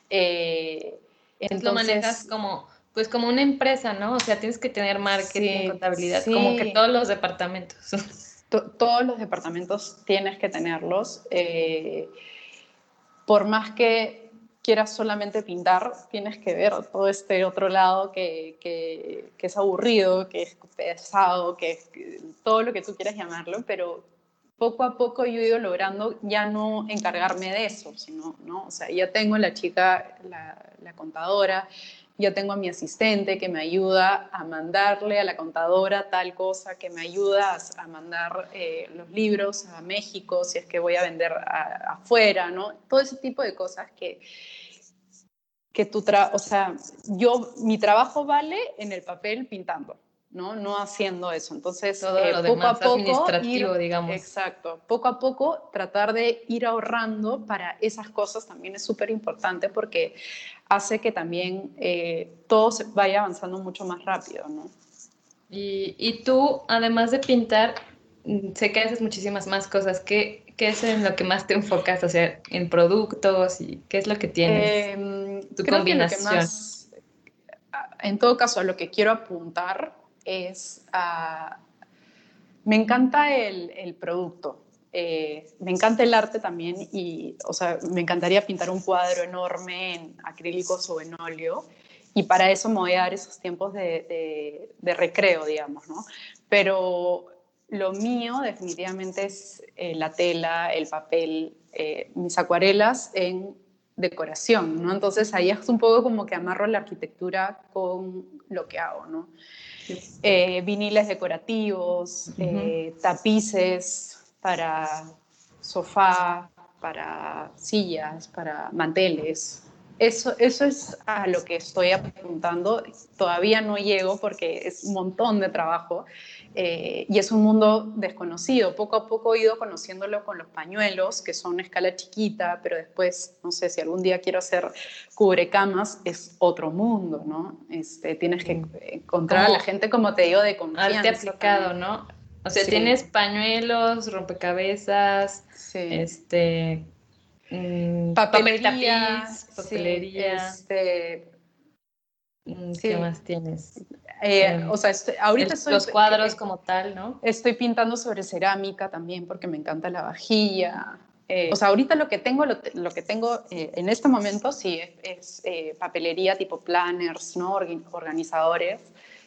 Eh, entonces, lo manejas como, pues como una empresa, ¿no? O sea, tienes que tener marketing, contabilidad, como que todos los departamentos. todos los departamentos tienes que tenerlos. Eh, por más que quieras solamente pintar, tienes que ver todo este otro lado que, que, es aburrido, que es pesado, que es todo lo que tú quieras llamarlo, pero poco a poco yo he ido logrando ya no encargarme de eso, sino, ¿no? O sea, ya tengo la chica, la, la contadora, yo tengo a mi asistente que me ayuda a mandarle a la contadora tal cosa, que me ayuda a, mandar eh, los libros a México si es que voy a vender afuera, ¿no? Todo ese tipo de cosas que, que tu o sea, yo, mi trabajo vale en el papel pintando. ¿no? No haciendo eso. Entonces, Todo eh, poco a poco administrativo, digamos. Exacto. Poco a poco tratar de ir ahorrando para esas cosas también es súper importante porque hace que también eh, todo se vaya avanzando mucho más rápido, ¿no? Y, y, tú, además de pintar, sé que haces muchísimas más cosas. ¿Qué, ¿Qué, es en lo que más te enfocas? O sea, en productos y qué es lo que tienes? Em, tu combinación. en todo caso, a lo que quiero apuntar es, ah, me encanta el, producto, eh, me encanta el arte también y, o sea, me encantaría pintar un cuadro enorme en acrílicos o en óleo y para eso me voy a dar esos tiempos de, recreo, digamos, ¿no? Pero lo mío definitivamente es eh, la tela, el papel, eh, mis acuarelas en decoración, ¿no? Entonces ahí es un poco como que amarro la arquitectura con lo que hago, ¿no? Eh, viniles decorativos, eh, tapices para sofá, para sillas, para manteles. Eso, eso es a lo que estoy apuntando. Todavía no llego porque es un montón de trabajo, eh, y es un mundo desconocido. Poco a poco he ido conociéndolo con los pañuelos, que son a escala chiquita, pero después, no sé, si algún día quiero hacer cubrecamas, es otro mundo, ¿no? Este, tienes que encontrar a la gente, como te digo, de confianza. Arte aplicado, ¿no? O sea, tienes pañuelos, rompecabezas, este... Mm, papelería, papelería. este, mm, ¿Qué más tienes? Eh, em, o sea, ahorita estoy... Los cuadros como tal, ¿no? Estoy pintando sobre cerámica también porque me encanta la vajilla. Eh, o sea, ahorita lo que tengo, lo, que tengo eh, en este momento sí es, papelería tipo planners, ¿no? organizadores.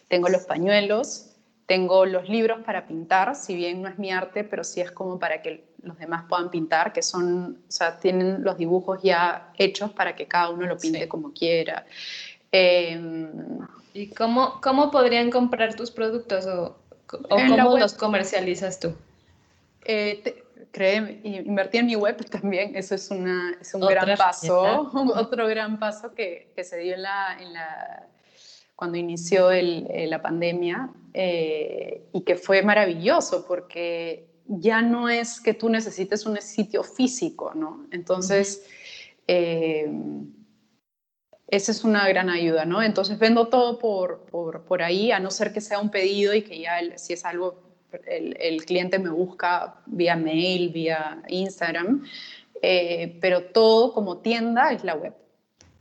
Tengo los pañuelos, tengo los libros para pintar, si bien no es mi arte, pero sí es como para que los demás puedan pintar, que son, o sea, tienen los dibujos ya hechos para que cada uno lo pinte como quiera. Eh, ¿Y cómo, cómo podrían comprar tus productos o, cómo los comercializas tú? Eh, créeme, invertí en mi web también, eso es, una, es un gran paso, otro gran paso que, que, se dio en la, en la cuando inició el, eh, la pandemia eh, y que fue maravilloso porque ya no es que tú necesites un sitio físico, ¿no? Entonces, esa es una gran ayuda, ¿no? Entonces vendo todo por, por, por ahí, a no ser que sea un pedido y que ya si es algo, el, el, cliente me busca vía mail, vía Instagram, eh, pero todo como tienda es la web.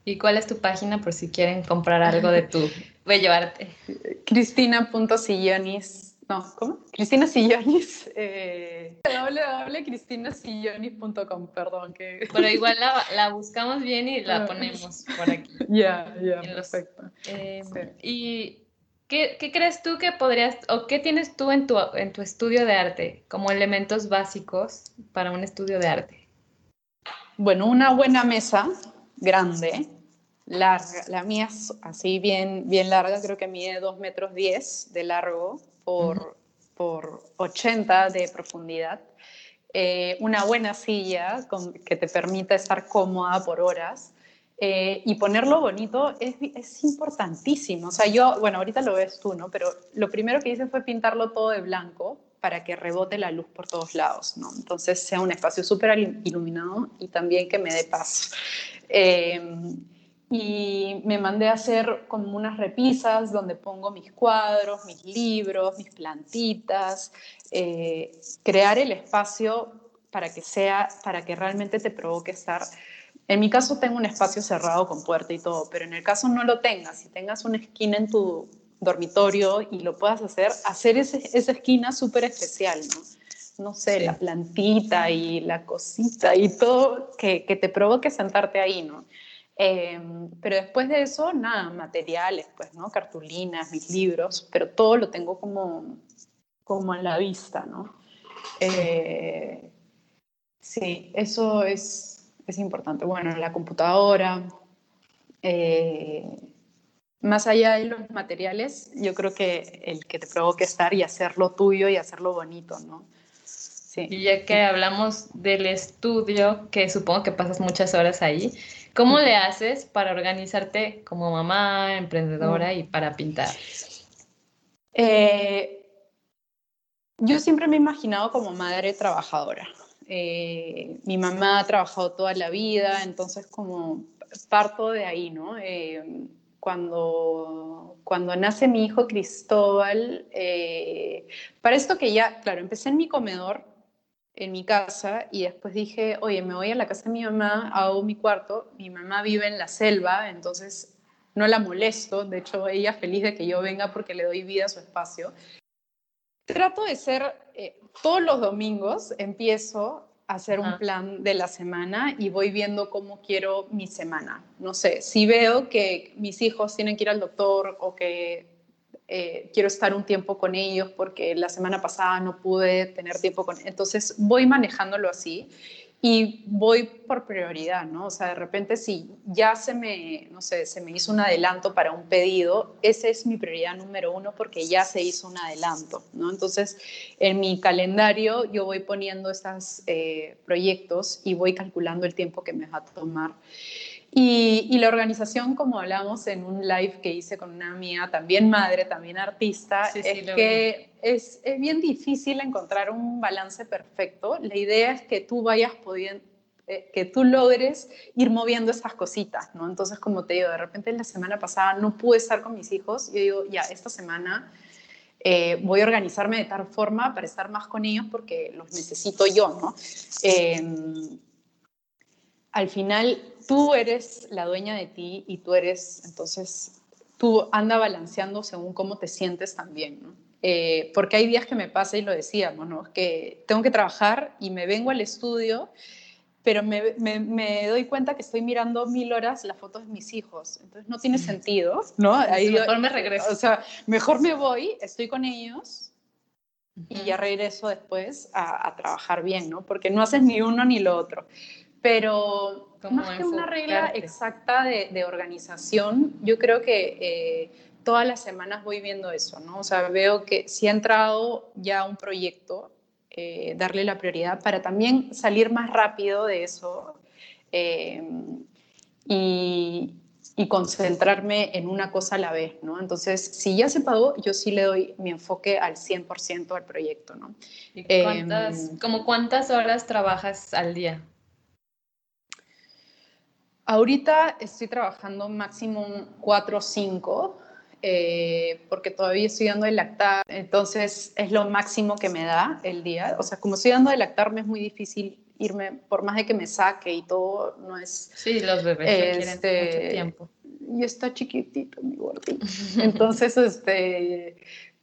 ¿Y cuál es tu página por si quieren comprar algo de tu... Voy a llevarte. Cristina.sillonis no, ¿cómo? Cristina Sillonis, eh, www.cristinasillonis.com, perdón. Que... Pero igual la, buscamos bien y la ponemos por aquí. Ya, ya, perfecto. Eh, ¿Y qué, qué, crees tú que podrías, o qué tienes tú en tu, en tu estudio de arte como elementos básicos para un estudio de arte? Bueno, una buena mesa grande, larga, la mía es así bien, bien larga, creo que mide 2 metros 10 de largo por, por 80 de profundidad. Eh, una buena silla con, que te permita estar cómoda por horas. Eh, y ponerlo bonito es, es, importantísimo. O sea, yo, bueno, ahorita lo ves tú, ¿no? Pero lo primero que hice fue pintarlo todo de blanco para que rebote la luz por todos lados, ¿no? Entonces sea un espacio súper iluminado y también que me dé paz. Eh, y me mandé a hacer como unas repisas donde pongo mis cuadros, mis libros, mis plantitas, eh, crear el espacio para que sea, para que realmente te provoque estar. En mi caso tengo un espacio cerrado con puerta y todo, pero en el caso no lo tengas, si tengas una esquina en tu dormitorio y lo puedas hacer, hacer esa esquina súper especial, ¿no? no sé, la plantita y la cosita y todo que, que te provoque sentarte ahí, ¿no? Em, pero después de eso, nada, materiales, pues, ¿no? Cartulinas, mis libros, pero todo lo tengo como, como en la vista, ¿no? Eh, sí, eso es, es, importante. Bueno, la computadora, eh, más allá de los materiales, yo creo que el que te provoque estar y hacerlo tuyo y hacerlo bonito, ¿no? Sí. Y ya que hablamos del estudio, que supongo que pasas muchas horas ahí, ¿cómo le haces para organizarte como mamá, emprendedora y para pintar? Eh, yo siempre me he imaginado como madre trabajadora. Eh, mi mamá ha trabajado toda la vida, entonces como parto de ahí, ¿no? Eh, cuando, cuando nace mi hijo Cristóbal, eh, para esto que ya, claro, empecé en mi comedor, en mi casa, y después dije, oye, me voy a la casa de mi mamá, hago mi cuarto, mi mamá vive en la selva, entonces no la molesto, de hecho ella feliz de que yo venga porque le doy vida a su espacio. Trato de ser, eh, todos los domingos empiezo hacer un plan de la semana y voy viendo cómo quiero mi semana. No sé, si veo que mis hijos tienen que ir al doctor o que eh, quiero estar un tiempo con ellos porque la semana pasada no pude tener tiempo con entonces voy manejándolo así y voy por prioridad, ¿no? O sea, de repente si ya se me, no sé, se me hizo un adelanto para un pedido, esa es mi prioridad número uno porque ya se hizo un adelanto, ¿no? Entonces, en mi calendario yo voy poniendo estos eh, proyectos y voy calculando el tiempo que me va a tomar. Y, la organización, como hablamos en un live que hice con una amiga, también madre, también artista, es que es, es, bien difícil encontrar un balance perfecto. La idea es que tú vayas pudiendo, eh, que tú logres ir moviendo esas cositas, ¿no? Entonces, como te digo, de repente la semana pasada no pude estar con mis hijos, yo digo, ya, esta semana eh, voy a organizarme de tal forma para estar más con ellos porque los necesito yo, ¿no? Em, al final tú eres la dueña de ti y tú eres, entonces, tú anda balanceando según cómo te sientes también, ¿no? Eh, porque hay días que me pasa y lo decíamos, ¿no? Que tengo que trabajar y me vengo al estudio, pero me, me, doy cuenta que estoy mirando mil horas las fotos de mis hijos, entonces no tiene sentido, ¿no? Ahí mejor me regreso. O sea, mejor me voy, estoy con ellos y ya regreso después a, a trabajar bien, ¿no? Porque no haces ni uno ni lo otro. Pero más que una regla exacta de, organización, yo creo que eh, todas las semanas voy viendo eso, ¿no? O sea, veo que si ha entrado ya un proyecto, eh, darle la prioridad para también salir más rápido de eso eh, y, y, concentrarme en una cosa a la vez, ¿no? Entonces, si ya se pagó, yo sí le doy mi enfoque al 100% al proyecto, ¿no? ¿Y cuántas, como cuántas horas trabajas al día? Ahorita estoy trabajando máximo cuatro o cinco, eh, porque todavía estoy dando de lactar, entonces es lo máximo que me da el día. O sea, como estoy dando de lactar, me es muy difícil irme, por más de que me saque y todo, no es... Sí, los bebés requieren este, mucho tiempo. Y está chiquitito, mi gordito. Entonces, este,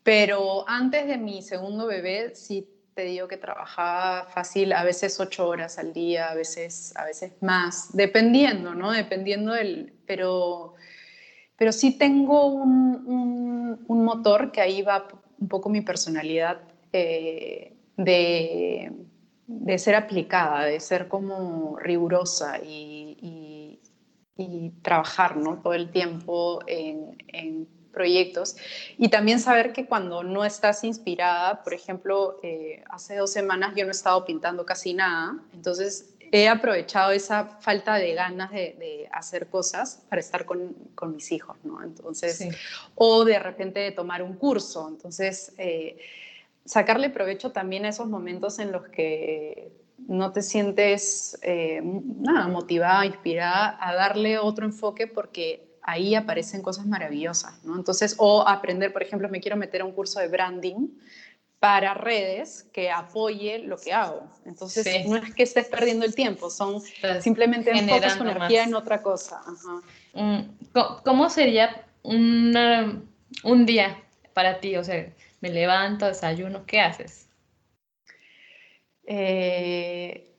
pero antes de mi segundo bebé, sí te digo que trabajaba fácil, a veces ocho horas al día, a veces, a veces más, dependiendo, ¿no? Dependiendo del... Pero, pero sí tengo un, un, motor que ahí va un poco mi personalidad eh, de, de, ser aplicada, de ser como rigurosa y, y, trabajar, ¿no? Todo el tiempo en proyectos. Y también saber que cuando no estás inspirada, por ejemplo, eh, hace dos semanas yo no he estado pintando casi nada, entonces he aprovechado esa falta de ganas de, hacer cosas para estar con, con mis hijos, ¿no? Entonces, o de repente de tomar un curso, entonces eh, sacarle provecho también a esos momentos en los que no te sientes eh, nada motivada, inspirada a darle otro enfoque porque ahí aparecen cosas maravillosas, ¿no? Entonces, o aprender, por ejemplo, me quiero meter a un curso de branding para redes que apoye lo que hago. Entonces, no es que estés perdiendo el tiempo, son simplemente enfocas tu energía en otra cosa. Mm, ¿Cómo sería un día para ti? O sea, me levanto, desayuno, ¿qué haces? Eh,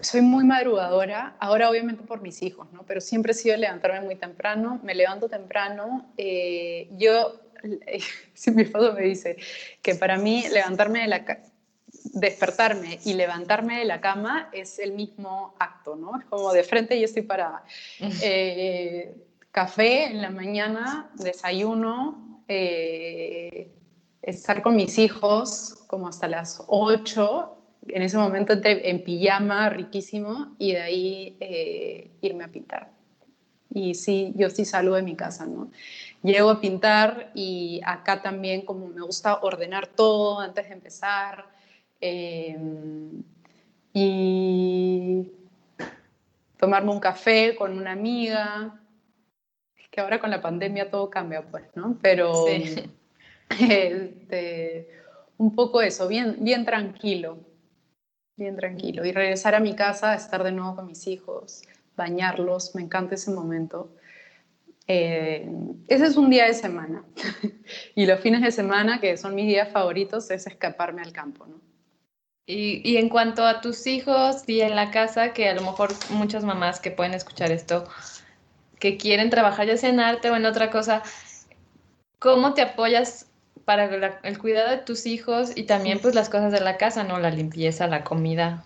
soy muy madrugadora, ahora obviamente por mis hijos, ¿no? Pero siempre he sido levantarme muy temprano, me levanto temprano. Eh, yo, si mi esposo me dice que para mí levantarme de la despertarme y levantarme de la cama es el mismo acto, ¿no? Es como de frente y estoy parada. Eh, café en la mañana, desayuno, eh, estar con mis hijos como hasta las 8, en ese momento en pijama, riquísimo, y de ahí eh, irme a pintar. Y sí, yo sí salgo de mi casa, ¿no? Llego a pintar y acá también como me gusta ordenar todo antes de empezar. Eh, y tomarme un café con una amiga, que ahora con la pandemia todo cambia, pues, ¿no? Pero este, un poco eso, bien, bien tranquilo, bien tranquilo. Y regresar a mi casa, estar de nuevo con mis hijos, bañarlos, me encanta ese momento. Eh, ese es un día de semana. y los fines de semana, que son mis días favoritos, es escaparme al campo, ¿no? Y, y, en cuanto a tus hijos y en la casa, que a lo mejor muchas mamás que pueden escuchar esto, que quieren trabajar ya sea en arte o en otra cosa, ¿cómo te apoyas para el cuidado de tus hijos y también pues las cosas de la casa, ¿no? La limpieza, la comida.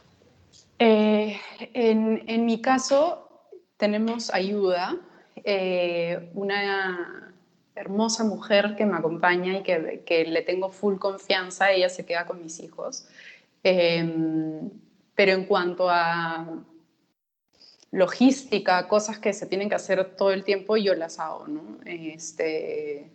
Eh, en, en, mi caso tenemos ayuda, eh, una hermosa mujer que me acompaña y que, que, le tengo full confianza, ella se queda con mis hijos. Em, pero en cuanto a logística, cosas que se tienen que hacer todo el tiempo, yo las hago, ¿no? Este,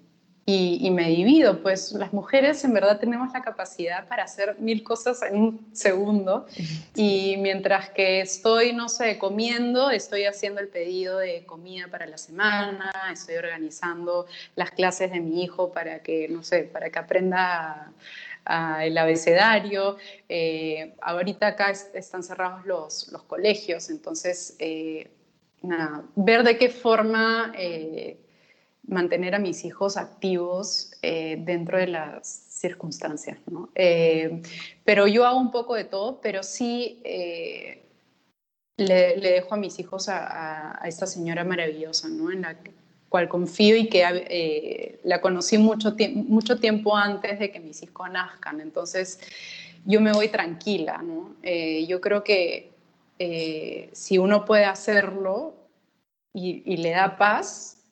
y, me divido, pues las mujeres en verdad tenemos la capacidad para hacer mil cosas en un segundo y mientras que estoy, no sé, comiendo, estoy haciendo el pedido de comida para la semana, estoy organizando las clases de mi hijo para que, no sé, para que aprenda el abecedario. Eh, ahorita acá están cerrados los, los colegios, entonces, eh, nada, ver de qué forma eh, mantener a mis hijos activos dentro de las circunstancias. ¿no? pero yo hago un poco de todo, pero sí... Le, le, dejo a mis hijos a, esta señora maravillosa, ¿no? En la cual confío y que eh, la conocí mucho, mucho tiempo antes de que mis hijos nazcan. Entonces, yo me voy tranquila. Eh, yo creo que eh, si uno puede hacerlo y, le da paz,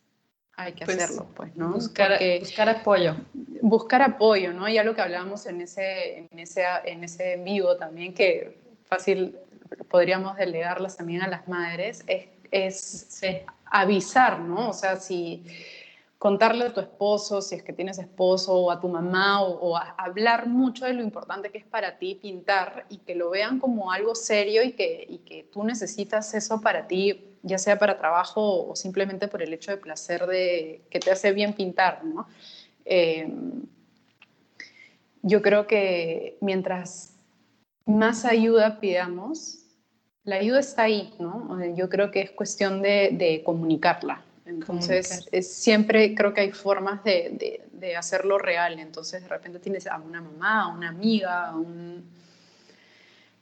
hay que pues, hacerlo, pues, ¿no? Buscar, buscar, apoyo. Buscar apoyo, ¿no? Ya lo que hablábamos en ese, en ese, en ese vivo también, que fácil podríamos delegarlas también a las madres, es, es avisar, ¿no? O sea, si contarle a tu esposo, si es que tienes esposo, o a tu mamá, o, hablar mucho de lo importante que es para ti pintar y que lo vean como algo serio y que, tú necesitas eso para ti, ya sea para trabajo o simplemente por el hecho de placer de que te hace bien pintar, ¿no? Eh, yo creo que mientras más ayuda pidamos, la ayuda está ahí, ¿no? Yo creo que es cuestión de, comunicarla. Entonces, es, siempre creo que hay formas de, hacerlo real. Entonces, de repente tienes a una mamá, a una amiga,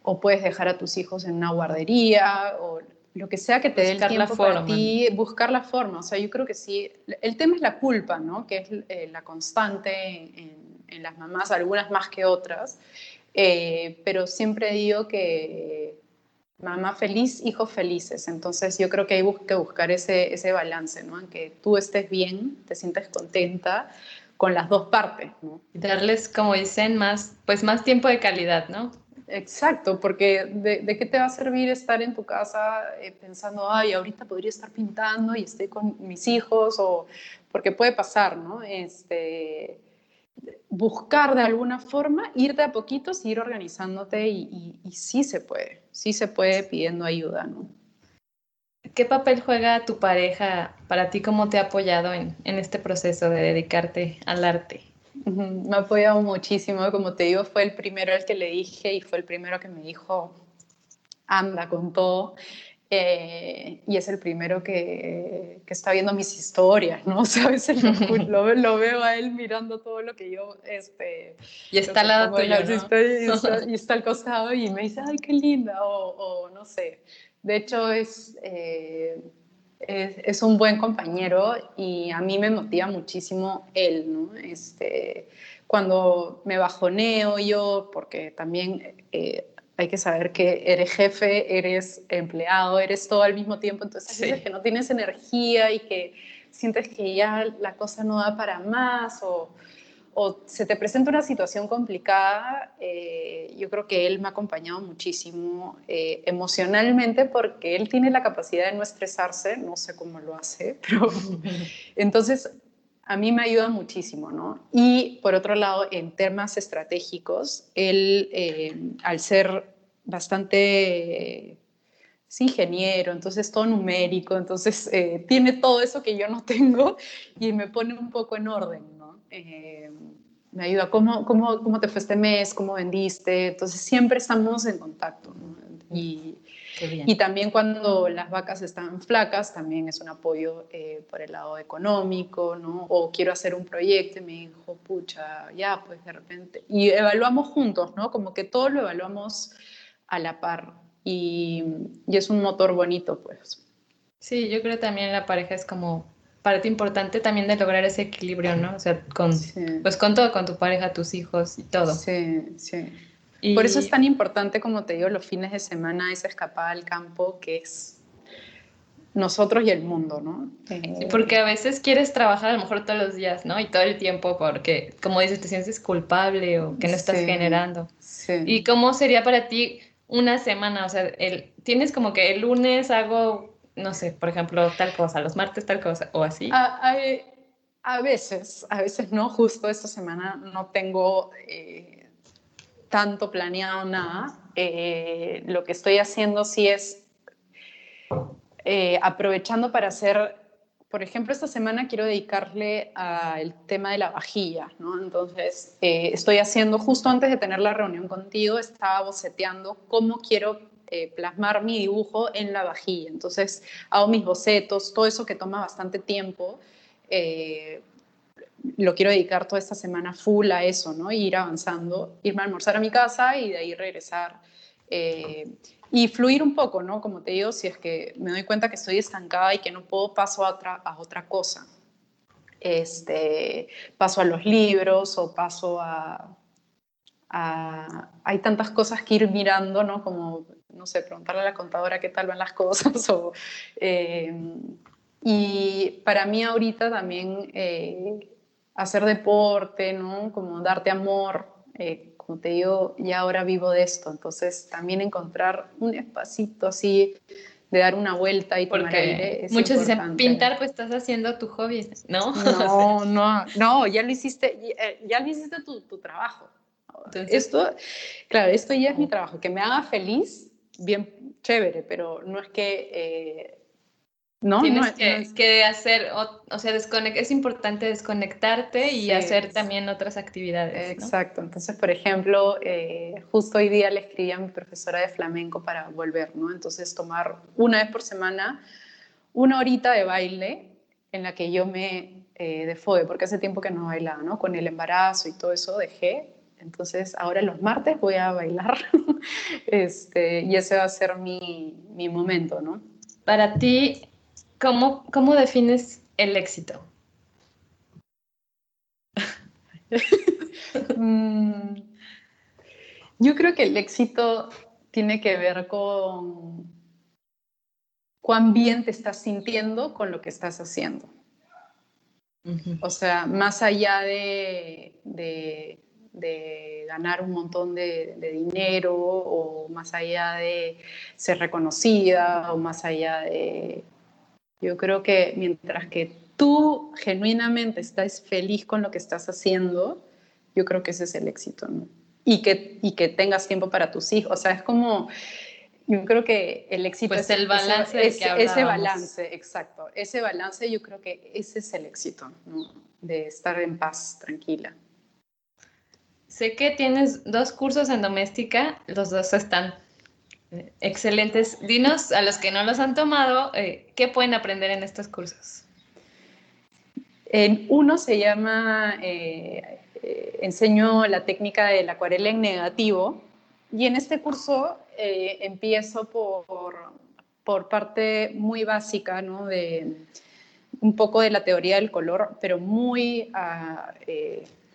o puedes dejar a tus hijos en una guardería, o lo que sea que te dé el tiempo para ti, buscar la forma. O sea, yo creo que sí. El tema es la culpa, ¿no? Que es eh, la constante en, las mamás, algunas más que otras. Eh, pero siempre digo que mamá feliz, hijos felices. Entonces yo creo que hay que buscar ese, ese balance, ¿no? En que tú estés bien, te sientes contenta con las dos partes, ¿no? Y darles, como dicen, más, pues más tiempo de calidad, ¿no? Exacto, porque de, qué te va a servir estar en tu casa eh, pensando, ay, ahorita podría estar pintando y estoy con mis hijos, o porque puede pasar, ¿no? Este, buscar de alguna forma, ir de a poquitos, ir organizándote y, y, sí se puede, sí se puede pidiendo ayuda, ¿no? ¿Qué papel juega tu pareja para ti? ¿Cómo te ha apoyado en, en este proceso de dedicarte al arte? Me ha apoyado muchísimo, como te digo, fue el primero al que le dije y fue el primero que me dijo, anda con todo. Eh, y es el primero que, que, está viendo mis historias, ¿no? ¿Sabes? Lo, lo, veo a él mirando todo lo que yo... Este, y está al lado tuyo, ¿no? y, está, al costado y me dice, ay, qué linda, o, o no sé. De hecho, es, eh, es, es, un buen compañero y a mí me motiva muchísimo él, ¿no? Este, cuando me bajoneo yo, porque también... Eh, hay que saber que eres jefe, eres empleado, eres todo al mismo tiempo, entonces hay que no tienes energía y que sientes que ya la cosa no da para más o, o se te presenta una situación complicada, eh, yo creo que él me ha acompañado muchísimo eh, emocionalmente porque él tiene la capacidad de no estresarse, no sé cómo lo hace, pero entonces a mí me ayuda muchísimo, ¿no? Y por otro lado, en temas estratégicos, él, eh, al ser bastante es ingeniero, entonces todo numérico, entonces eh, tiene todo eso que yo no tengo y me pone un poco en orden, ¿no? Eh, me ayuda, ¿cómo, cómo, ¿cómo te fue este mes? ¿Cómo vendiste? Entonces siempre estamos en contacto, ¿no? Y, y también cuando las vacas están flacas, también es un apoyo eh, por el lado económico, ¿no? O quiero hacer un proyecto y me dijo, pucha, ya, pues de repente. Y evaluamos juntos, ¿no? Como que todo lo evaluamos a la par. Y, y es un motor bonito, pues. Sí, yo creo también la pareja es como parte importante también de lograr ese equilibrio, ¿no? O sea, con, pues con todo, con tu pareja, tus hijos y todo. Sí, sí. Por eso es tan importante, como te digo, los fines de semana, esa escapada al campo que es nosotros y el mundo, ¿no? Sí, porque a veces quieres trabajar a lo mejor todos los días, ¿no? Y todo el tiempo porque, como dices, te sientes culpable o que no estás generando. Sí. ¿Y cómo sería para ti una semana? O sea, el, tienes como que el lunes hago, no sé, por ejemplo, tal cosa, los martes tal cosa, o así. A, a, veces, a veces no, justo esta semana no tengo... Eh, tanto planeado nada. Eh, lo que estoy haciendo sí es eh, aprovechando para hacer, por ejemplo, esta semana quiero dedicarle al tema de la vajilla, ¿no? Entonces, eh, estoy haciendo, justo antes de tener la reunión contigo, estaba boceteando cómo quiero plasmar mi dibujo en la vajilla. Entonces, hago mis bocetos, todo eso que toma bastante tiempo lo quiero dedicar toda esta semana full a eso, ¿no? ir avanzando, irme a almorzar a mi casa y de ahí regresar. Eh, y fluir un poco, ¿no? Como te digo, si es que me doy cuenta que estoy estancada y que no puedo, paso a otra, a otra cosa. Este, paso a los libros o paso a, Hay tantas cosas que ir mirando, ¿no? Como, no sé, preguntarle a la contadora qué tal van las cosas. O, eh, y para mí ahorita también... Eh, hacer deporte, ¿no? Como darte amor. Eh, como te digo, ya ahora vivo de esto, entonces también encontrar un espacito así de dar una vuelta y tomar aire es muchos dicen pintar pues estás haciendo tu hobby no no no no ya lo hiciste ya, lo hiciste tu, tu trabajo entonces, esto claro esto ya es mi trabajo que me haga feliz bien chévere pero no es que eh, no, Tienes que, hacer, o, sea, es importante desconectarte y hacer también otras actividades. Exacto, entonces, por ejemplo, eh, justo hoy día le escribí a mi profesora de flamenco para volver, ¿no? Entonces, tomar una vez por semana una horita de baile en la que yo me eh, porque hace tiempo que no bailaba, ¿no? Con el embarazo y todo eso dejé. Entonces, ahora los martes voy a bailar este, y ese va a ser mi, mi momento, ¿no? Para ti, ¿Cómo, cómo defines el éxito? Mm, yo creo que el éxito tiene que ver con cuán bien te estás sintiendo con lo que estás haciendo. O sea, más allá de, de, ganar un montón de, de, dinero o más allá de ser reconocida o más allá de yo creo que mientras que tú genuinamente estás feliz con lo que estás haciendo, yo creo que ese es el éxito, ¿no? Y que, y que tengas tiempo para tus hijos. O sea, es como, yo creo que el éxito pues es el balance. ese balance, exacto. Ese balance, yo creo que ese es el éxito, ¿no? De estar en paz, tranquila. Sé que tienes dos cursos en doméstica, los dos están Excelentes. Dinos a los que no los han tomado, eh, ¿qué pueden aprender en estos cursos? En uno se llama eh, eh, Enseño la técnica del acuarela en negativo y en este curso empiezo por, por, parte muy básica, ¿no? De un poco de la teoría del color, pero muy ah,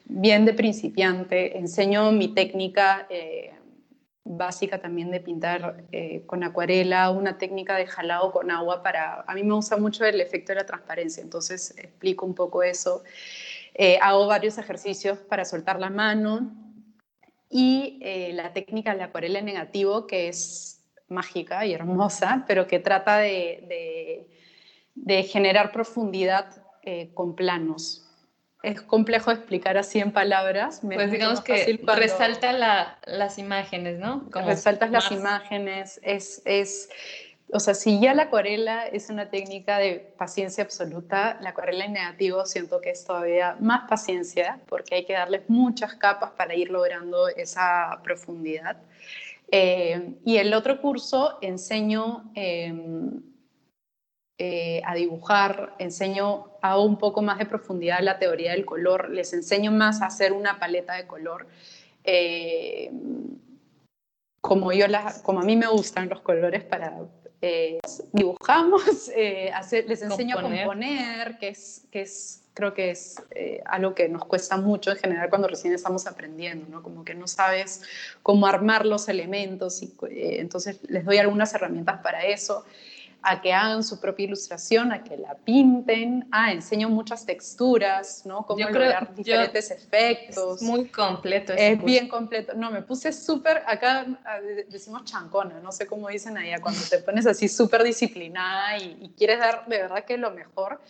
bien de principiante. Enseño mi técnica básica también de pintar eh, con acuarela, una técnica de jalado con agua para... A mí me gusta mucho el efecto de la transparencia, entonces explico un poco eso. Eh, hago varios ejercicios para soltar la mano y eh, la técnica de la acuarela en negativo, que es mágica y hermosa, pero que trata de, de, generar profundidad con planos es complejo explicar así en palabras. pues digamos que resalta las imágenes, ¿no? Como resaltas las imágenes, es, es, o sea, si ya la acuarela es una técnica de paciencia absoluta, la acuarela en negativo siento que es todavía más paciencia, porque hay que darles muchas capas para ir logrando esa profundidad. Eh, y el otro curso enseño... Em, eh, a dibujar, enseño, hago un poco más de profundidad la teoría del color, les enseño más a hacer una paleta de color. Eh, como, yo la, como a mí me gustan los colores para eh, dibujamos, les enseño a componer, que es, que es creo que es algo que nos cuesta mucho en general cuando recién estamos aprendiendo, ¿no? Como que no sabes cómo armar los elementos y entonces les doy algunas herramientas para eso a que hagan su propia ilustración, a que la pinten. Ah, enseño muchas texturas, ¿no? Cómo lograr diferentes efectos. Es muy completo. Es bien completo. No, me puse súper, acá decimos chancona, no sé cómo dicen allá, cuando te pones así súper disciplinada y, y, quieres dar de verdad que lo mejor,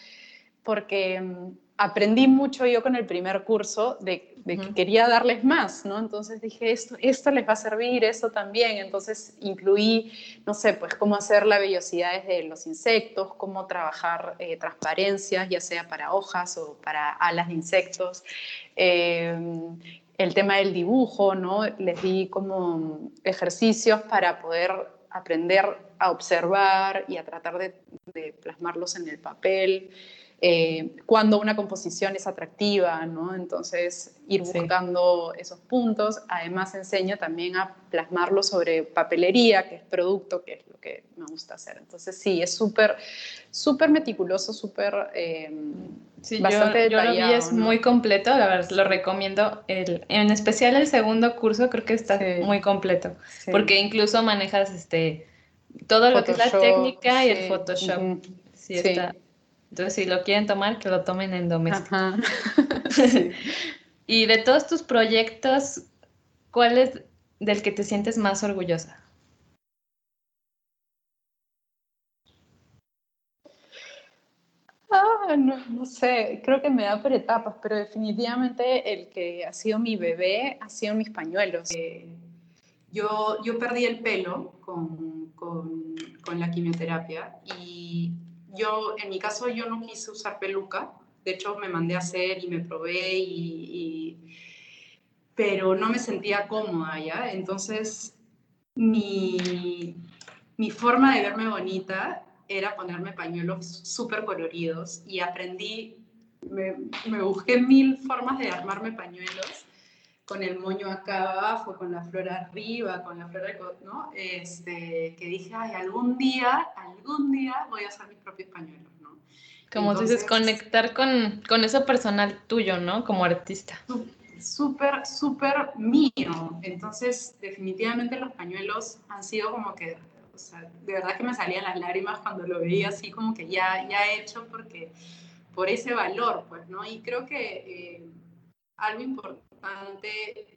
porque mm, aprendí mucho yo con el primer curso de, que quería darles más, ¿no? Entonces dije, esto, esto les va a servir, esto también. Entonces incluí, no sé, pues cómo hacer la vellosidad de los insectos, cómo trabajar eh, transparencias, ya sea para hojas o para alas de insectos. Eh, el tema del dibujo, ¿no? Les di como ejercicios para poder aprender a observar y a tratar de, de plasmarlos en el papel. Eh, cuando una composición es atractiva, ¿no? Entonces, ir buscando esos puntos. Además, enseño también a plasmarlo sobre papelería, que es producto, que es lo que me gusta hacer. Entonces, sí, es súper, súper meticuloso, súper... Eh, sí, bastante yo, yo, lo vi, es muy completo, la verdad, lo recomiendo. El, en especial el segundo curso creo que está muy completo, porque incluso manejas este, todo lo que es la técnica y el Photoshop. Sí, está entonces, si lo quieren tomar, que lo tomen en doméstico. y de todos tus proyectos, ¿cuál es del que te sientes más orgullosa? Ah, no, no, sé, creo que me da por etapas, pero definitivamente el que ha sido mi bebé ha sido mis pañuelos. Eh, yo, yo perdí el pelo con, con, con la quimioterapia y yo, en mi caso, yo no quise usar peluca. De hecho, me mandé a hacer y me probé, y, pero no me sentía cómoda ya. Entonces, mi, mi forma de verme bonita era ponerme pañuelos súper coloridos y aprendí, me, me, busqué mil formas de armarme pañuelos con el moño acá abajo, con la flor arriba, con la flor, ¿no? Este, que dije, ay, algún día, algún día voy a hacer mis propios pañuelos, ¿no? Como dices, conectar con, con eso personal tuyo, ¿no? Como artista. Súper, súper mío. Entonces, definitivamente los pañuelos han sido como que, o sea, de verdad que me salían las lágrimas cuando lo veía así como que ya, ya he hecho porque, por ese valor, pues, ¿no? Y creo que eh, algo importante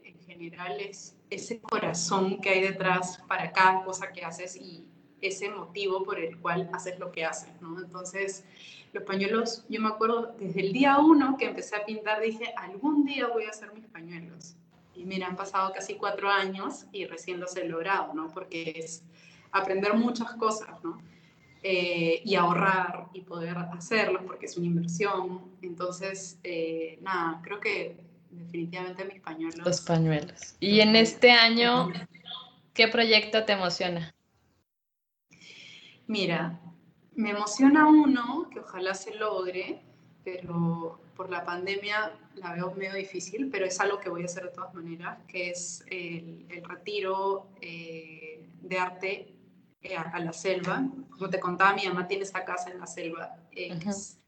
en general es ese corazón que hay detrás para cada cosa que haces y ese motivo por el cual haces lo que haces, ¿no? Entonces, los pañuelos, yo me acuerdo desde el día uno que empecé a pintar, dije, algún día voy a hacer mis pañuelos. Y mira, han pasado casi cuatro años y recién los he logrado, ¿no? Porque es aprender muchas cosas, ¿no? Eh, y ahorrar y poder hacerlos porque es una inversión. Entonces, eh, nada, creo que definitivamente mis pañuelos. Los pañuelos. Y en este año, ¿qué proyecto te emociona? Mira, me emociona uno que ojalá se logre, pero por la pandemia la veo medio difícil, pero es algo que voy a hacer de todas maneras, que es el, retiro eh, de arte eh, a, la selva. Como te contaba, mi mamá tiene esta casa en la selva. Eh, es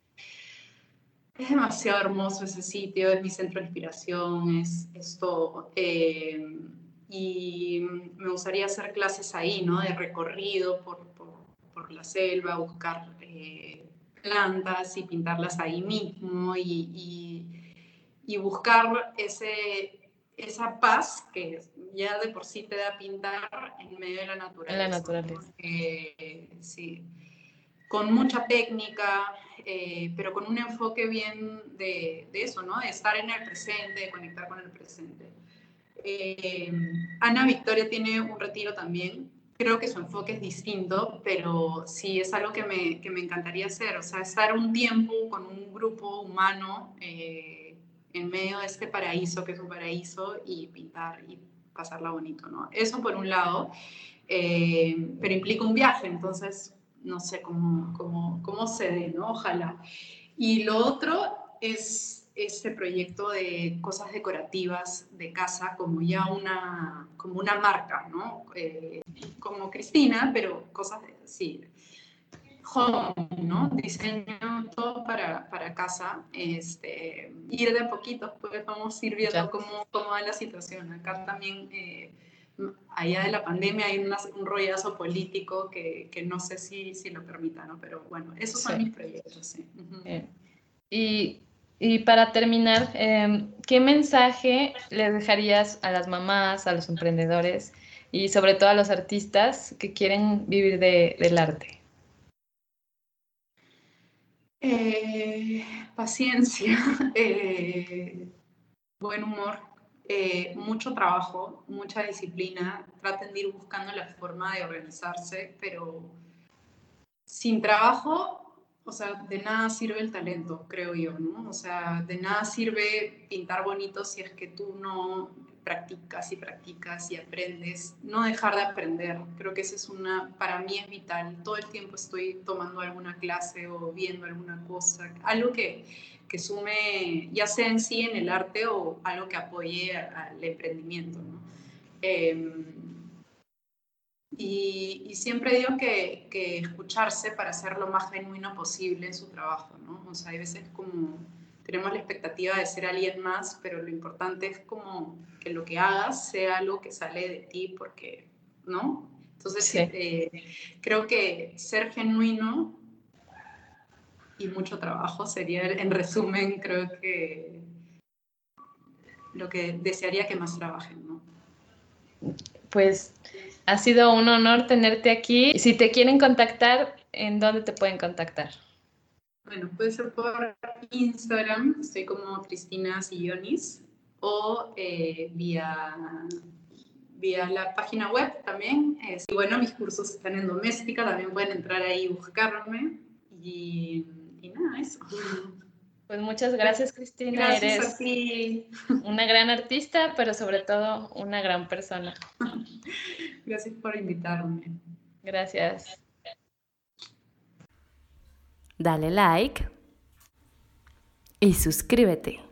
demasiado hermoso ese sitio, es mi centro de inspiración, es, es todo. Eh, y me gustaría hacer clases ahí, ¿no? De recorrido por, por, la selva, buscar eh, plantas y pintarlas ahí mismo y, y, buscar ese, esa paz que ya de por sí te da pintar en medio de la naturaleza. En la naturaleza. sí, con mucha técnica, eh, pero con un enfoque bien de, eso, ¿no? De estar en el presente, de conectar con el presente. Eh, Ana Victoria tiene un retiro también. Creo que su enfoque es distinto, pero sí es algo que me, que me encantaría hacer. O sea, estar un tiempo con un grupo humano eh, en medio de este paraíso, que es un paraíso, y pintar y pasarla bonito, ¿no? Eso por un lado, pero implica un viaje, entonces no sé cómo, cómo, cómo se dé, ¿no? Ojalá. Y lo otro es este proyecto de cosas decorativas de casa como ya una, como una marca, ¿no? Eh, como Cristina, pero cosas de, sí, home, ¿no? Diseño todo para, para casa, este, ir de a poquito, pues vamos a ir viendo cómo, cómo va la situación. Acá también, eh, allá de la pandemia, hay un rollazo político que, que, no sé si, si lo permita, ¿no? Pero bueno, esos son mis proyectos, sí. Y y para terminar, em, ¿qué mensaje le dejarías a las mamás, a los emprendedores y sobre todo a los artistas que quieren vivir del arte? Eh, paciencia, eh, buen humor, eh, mucho trabajo, mucha disciplina. Traten de ir buscando la forma de organizarse, pero sin trabajo o sea, de nada sirve el talento, creo yo, ¿no? O sea, de nada sirve pintar bonito si es que tú no practicas y practicas y aprendes, no dejar de aprender. Creo que eso es una, para mí es vital. Todo el tiempo estoy tomando alguna clase o viendo alguna cosa, algo que, que sume, ya sea en sí en el arte o algo que apoye al emprendimiento, ¿no? Em, y, siempre digo que, que, escucharse para ser lo más genuino posible en su trabajo, ¿no? O sea, hay veces como tenemos la expectativa de ser alguien más, pero lo importante es como que lo que hagas sea algo que sale de ti, porque, ¿no? Entonces, eh, creo que ser genuino y mucho trabajo sería, en resumen, creo que lo que desearía que más trabajen, ¿no? Pues ha sido un honor tenerte aquí. Si te quieren contactar, ¿en dónde te pueden contactar? Bueno, puede ser por Instagram, estoy como Cristina Sillonis, o eh, vía, vía la página web también. y bueno, mis cursos están en doméstica, también pueden entrar ahí y buscarme. Y, y nada, eso. Pues muchas gracias, Cristina. Gracias Eres una gran artista, pero sobre todo una gran persona. Gracias por invitarme. Gracias. Dale like y suscríbete.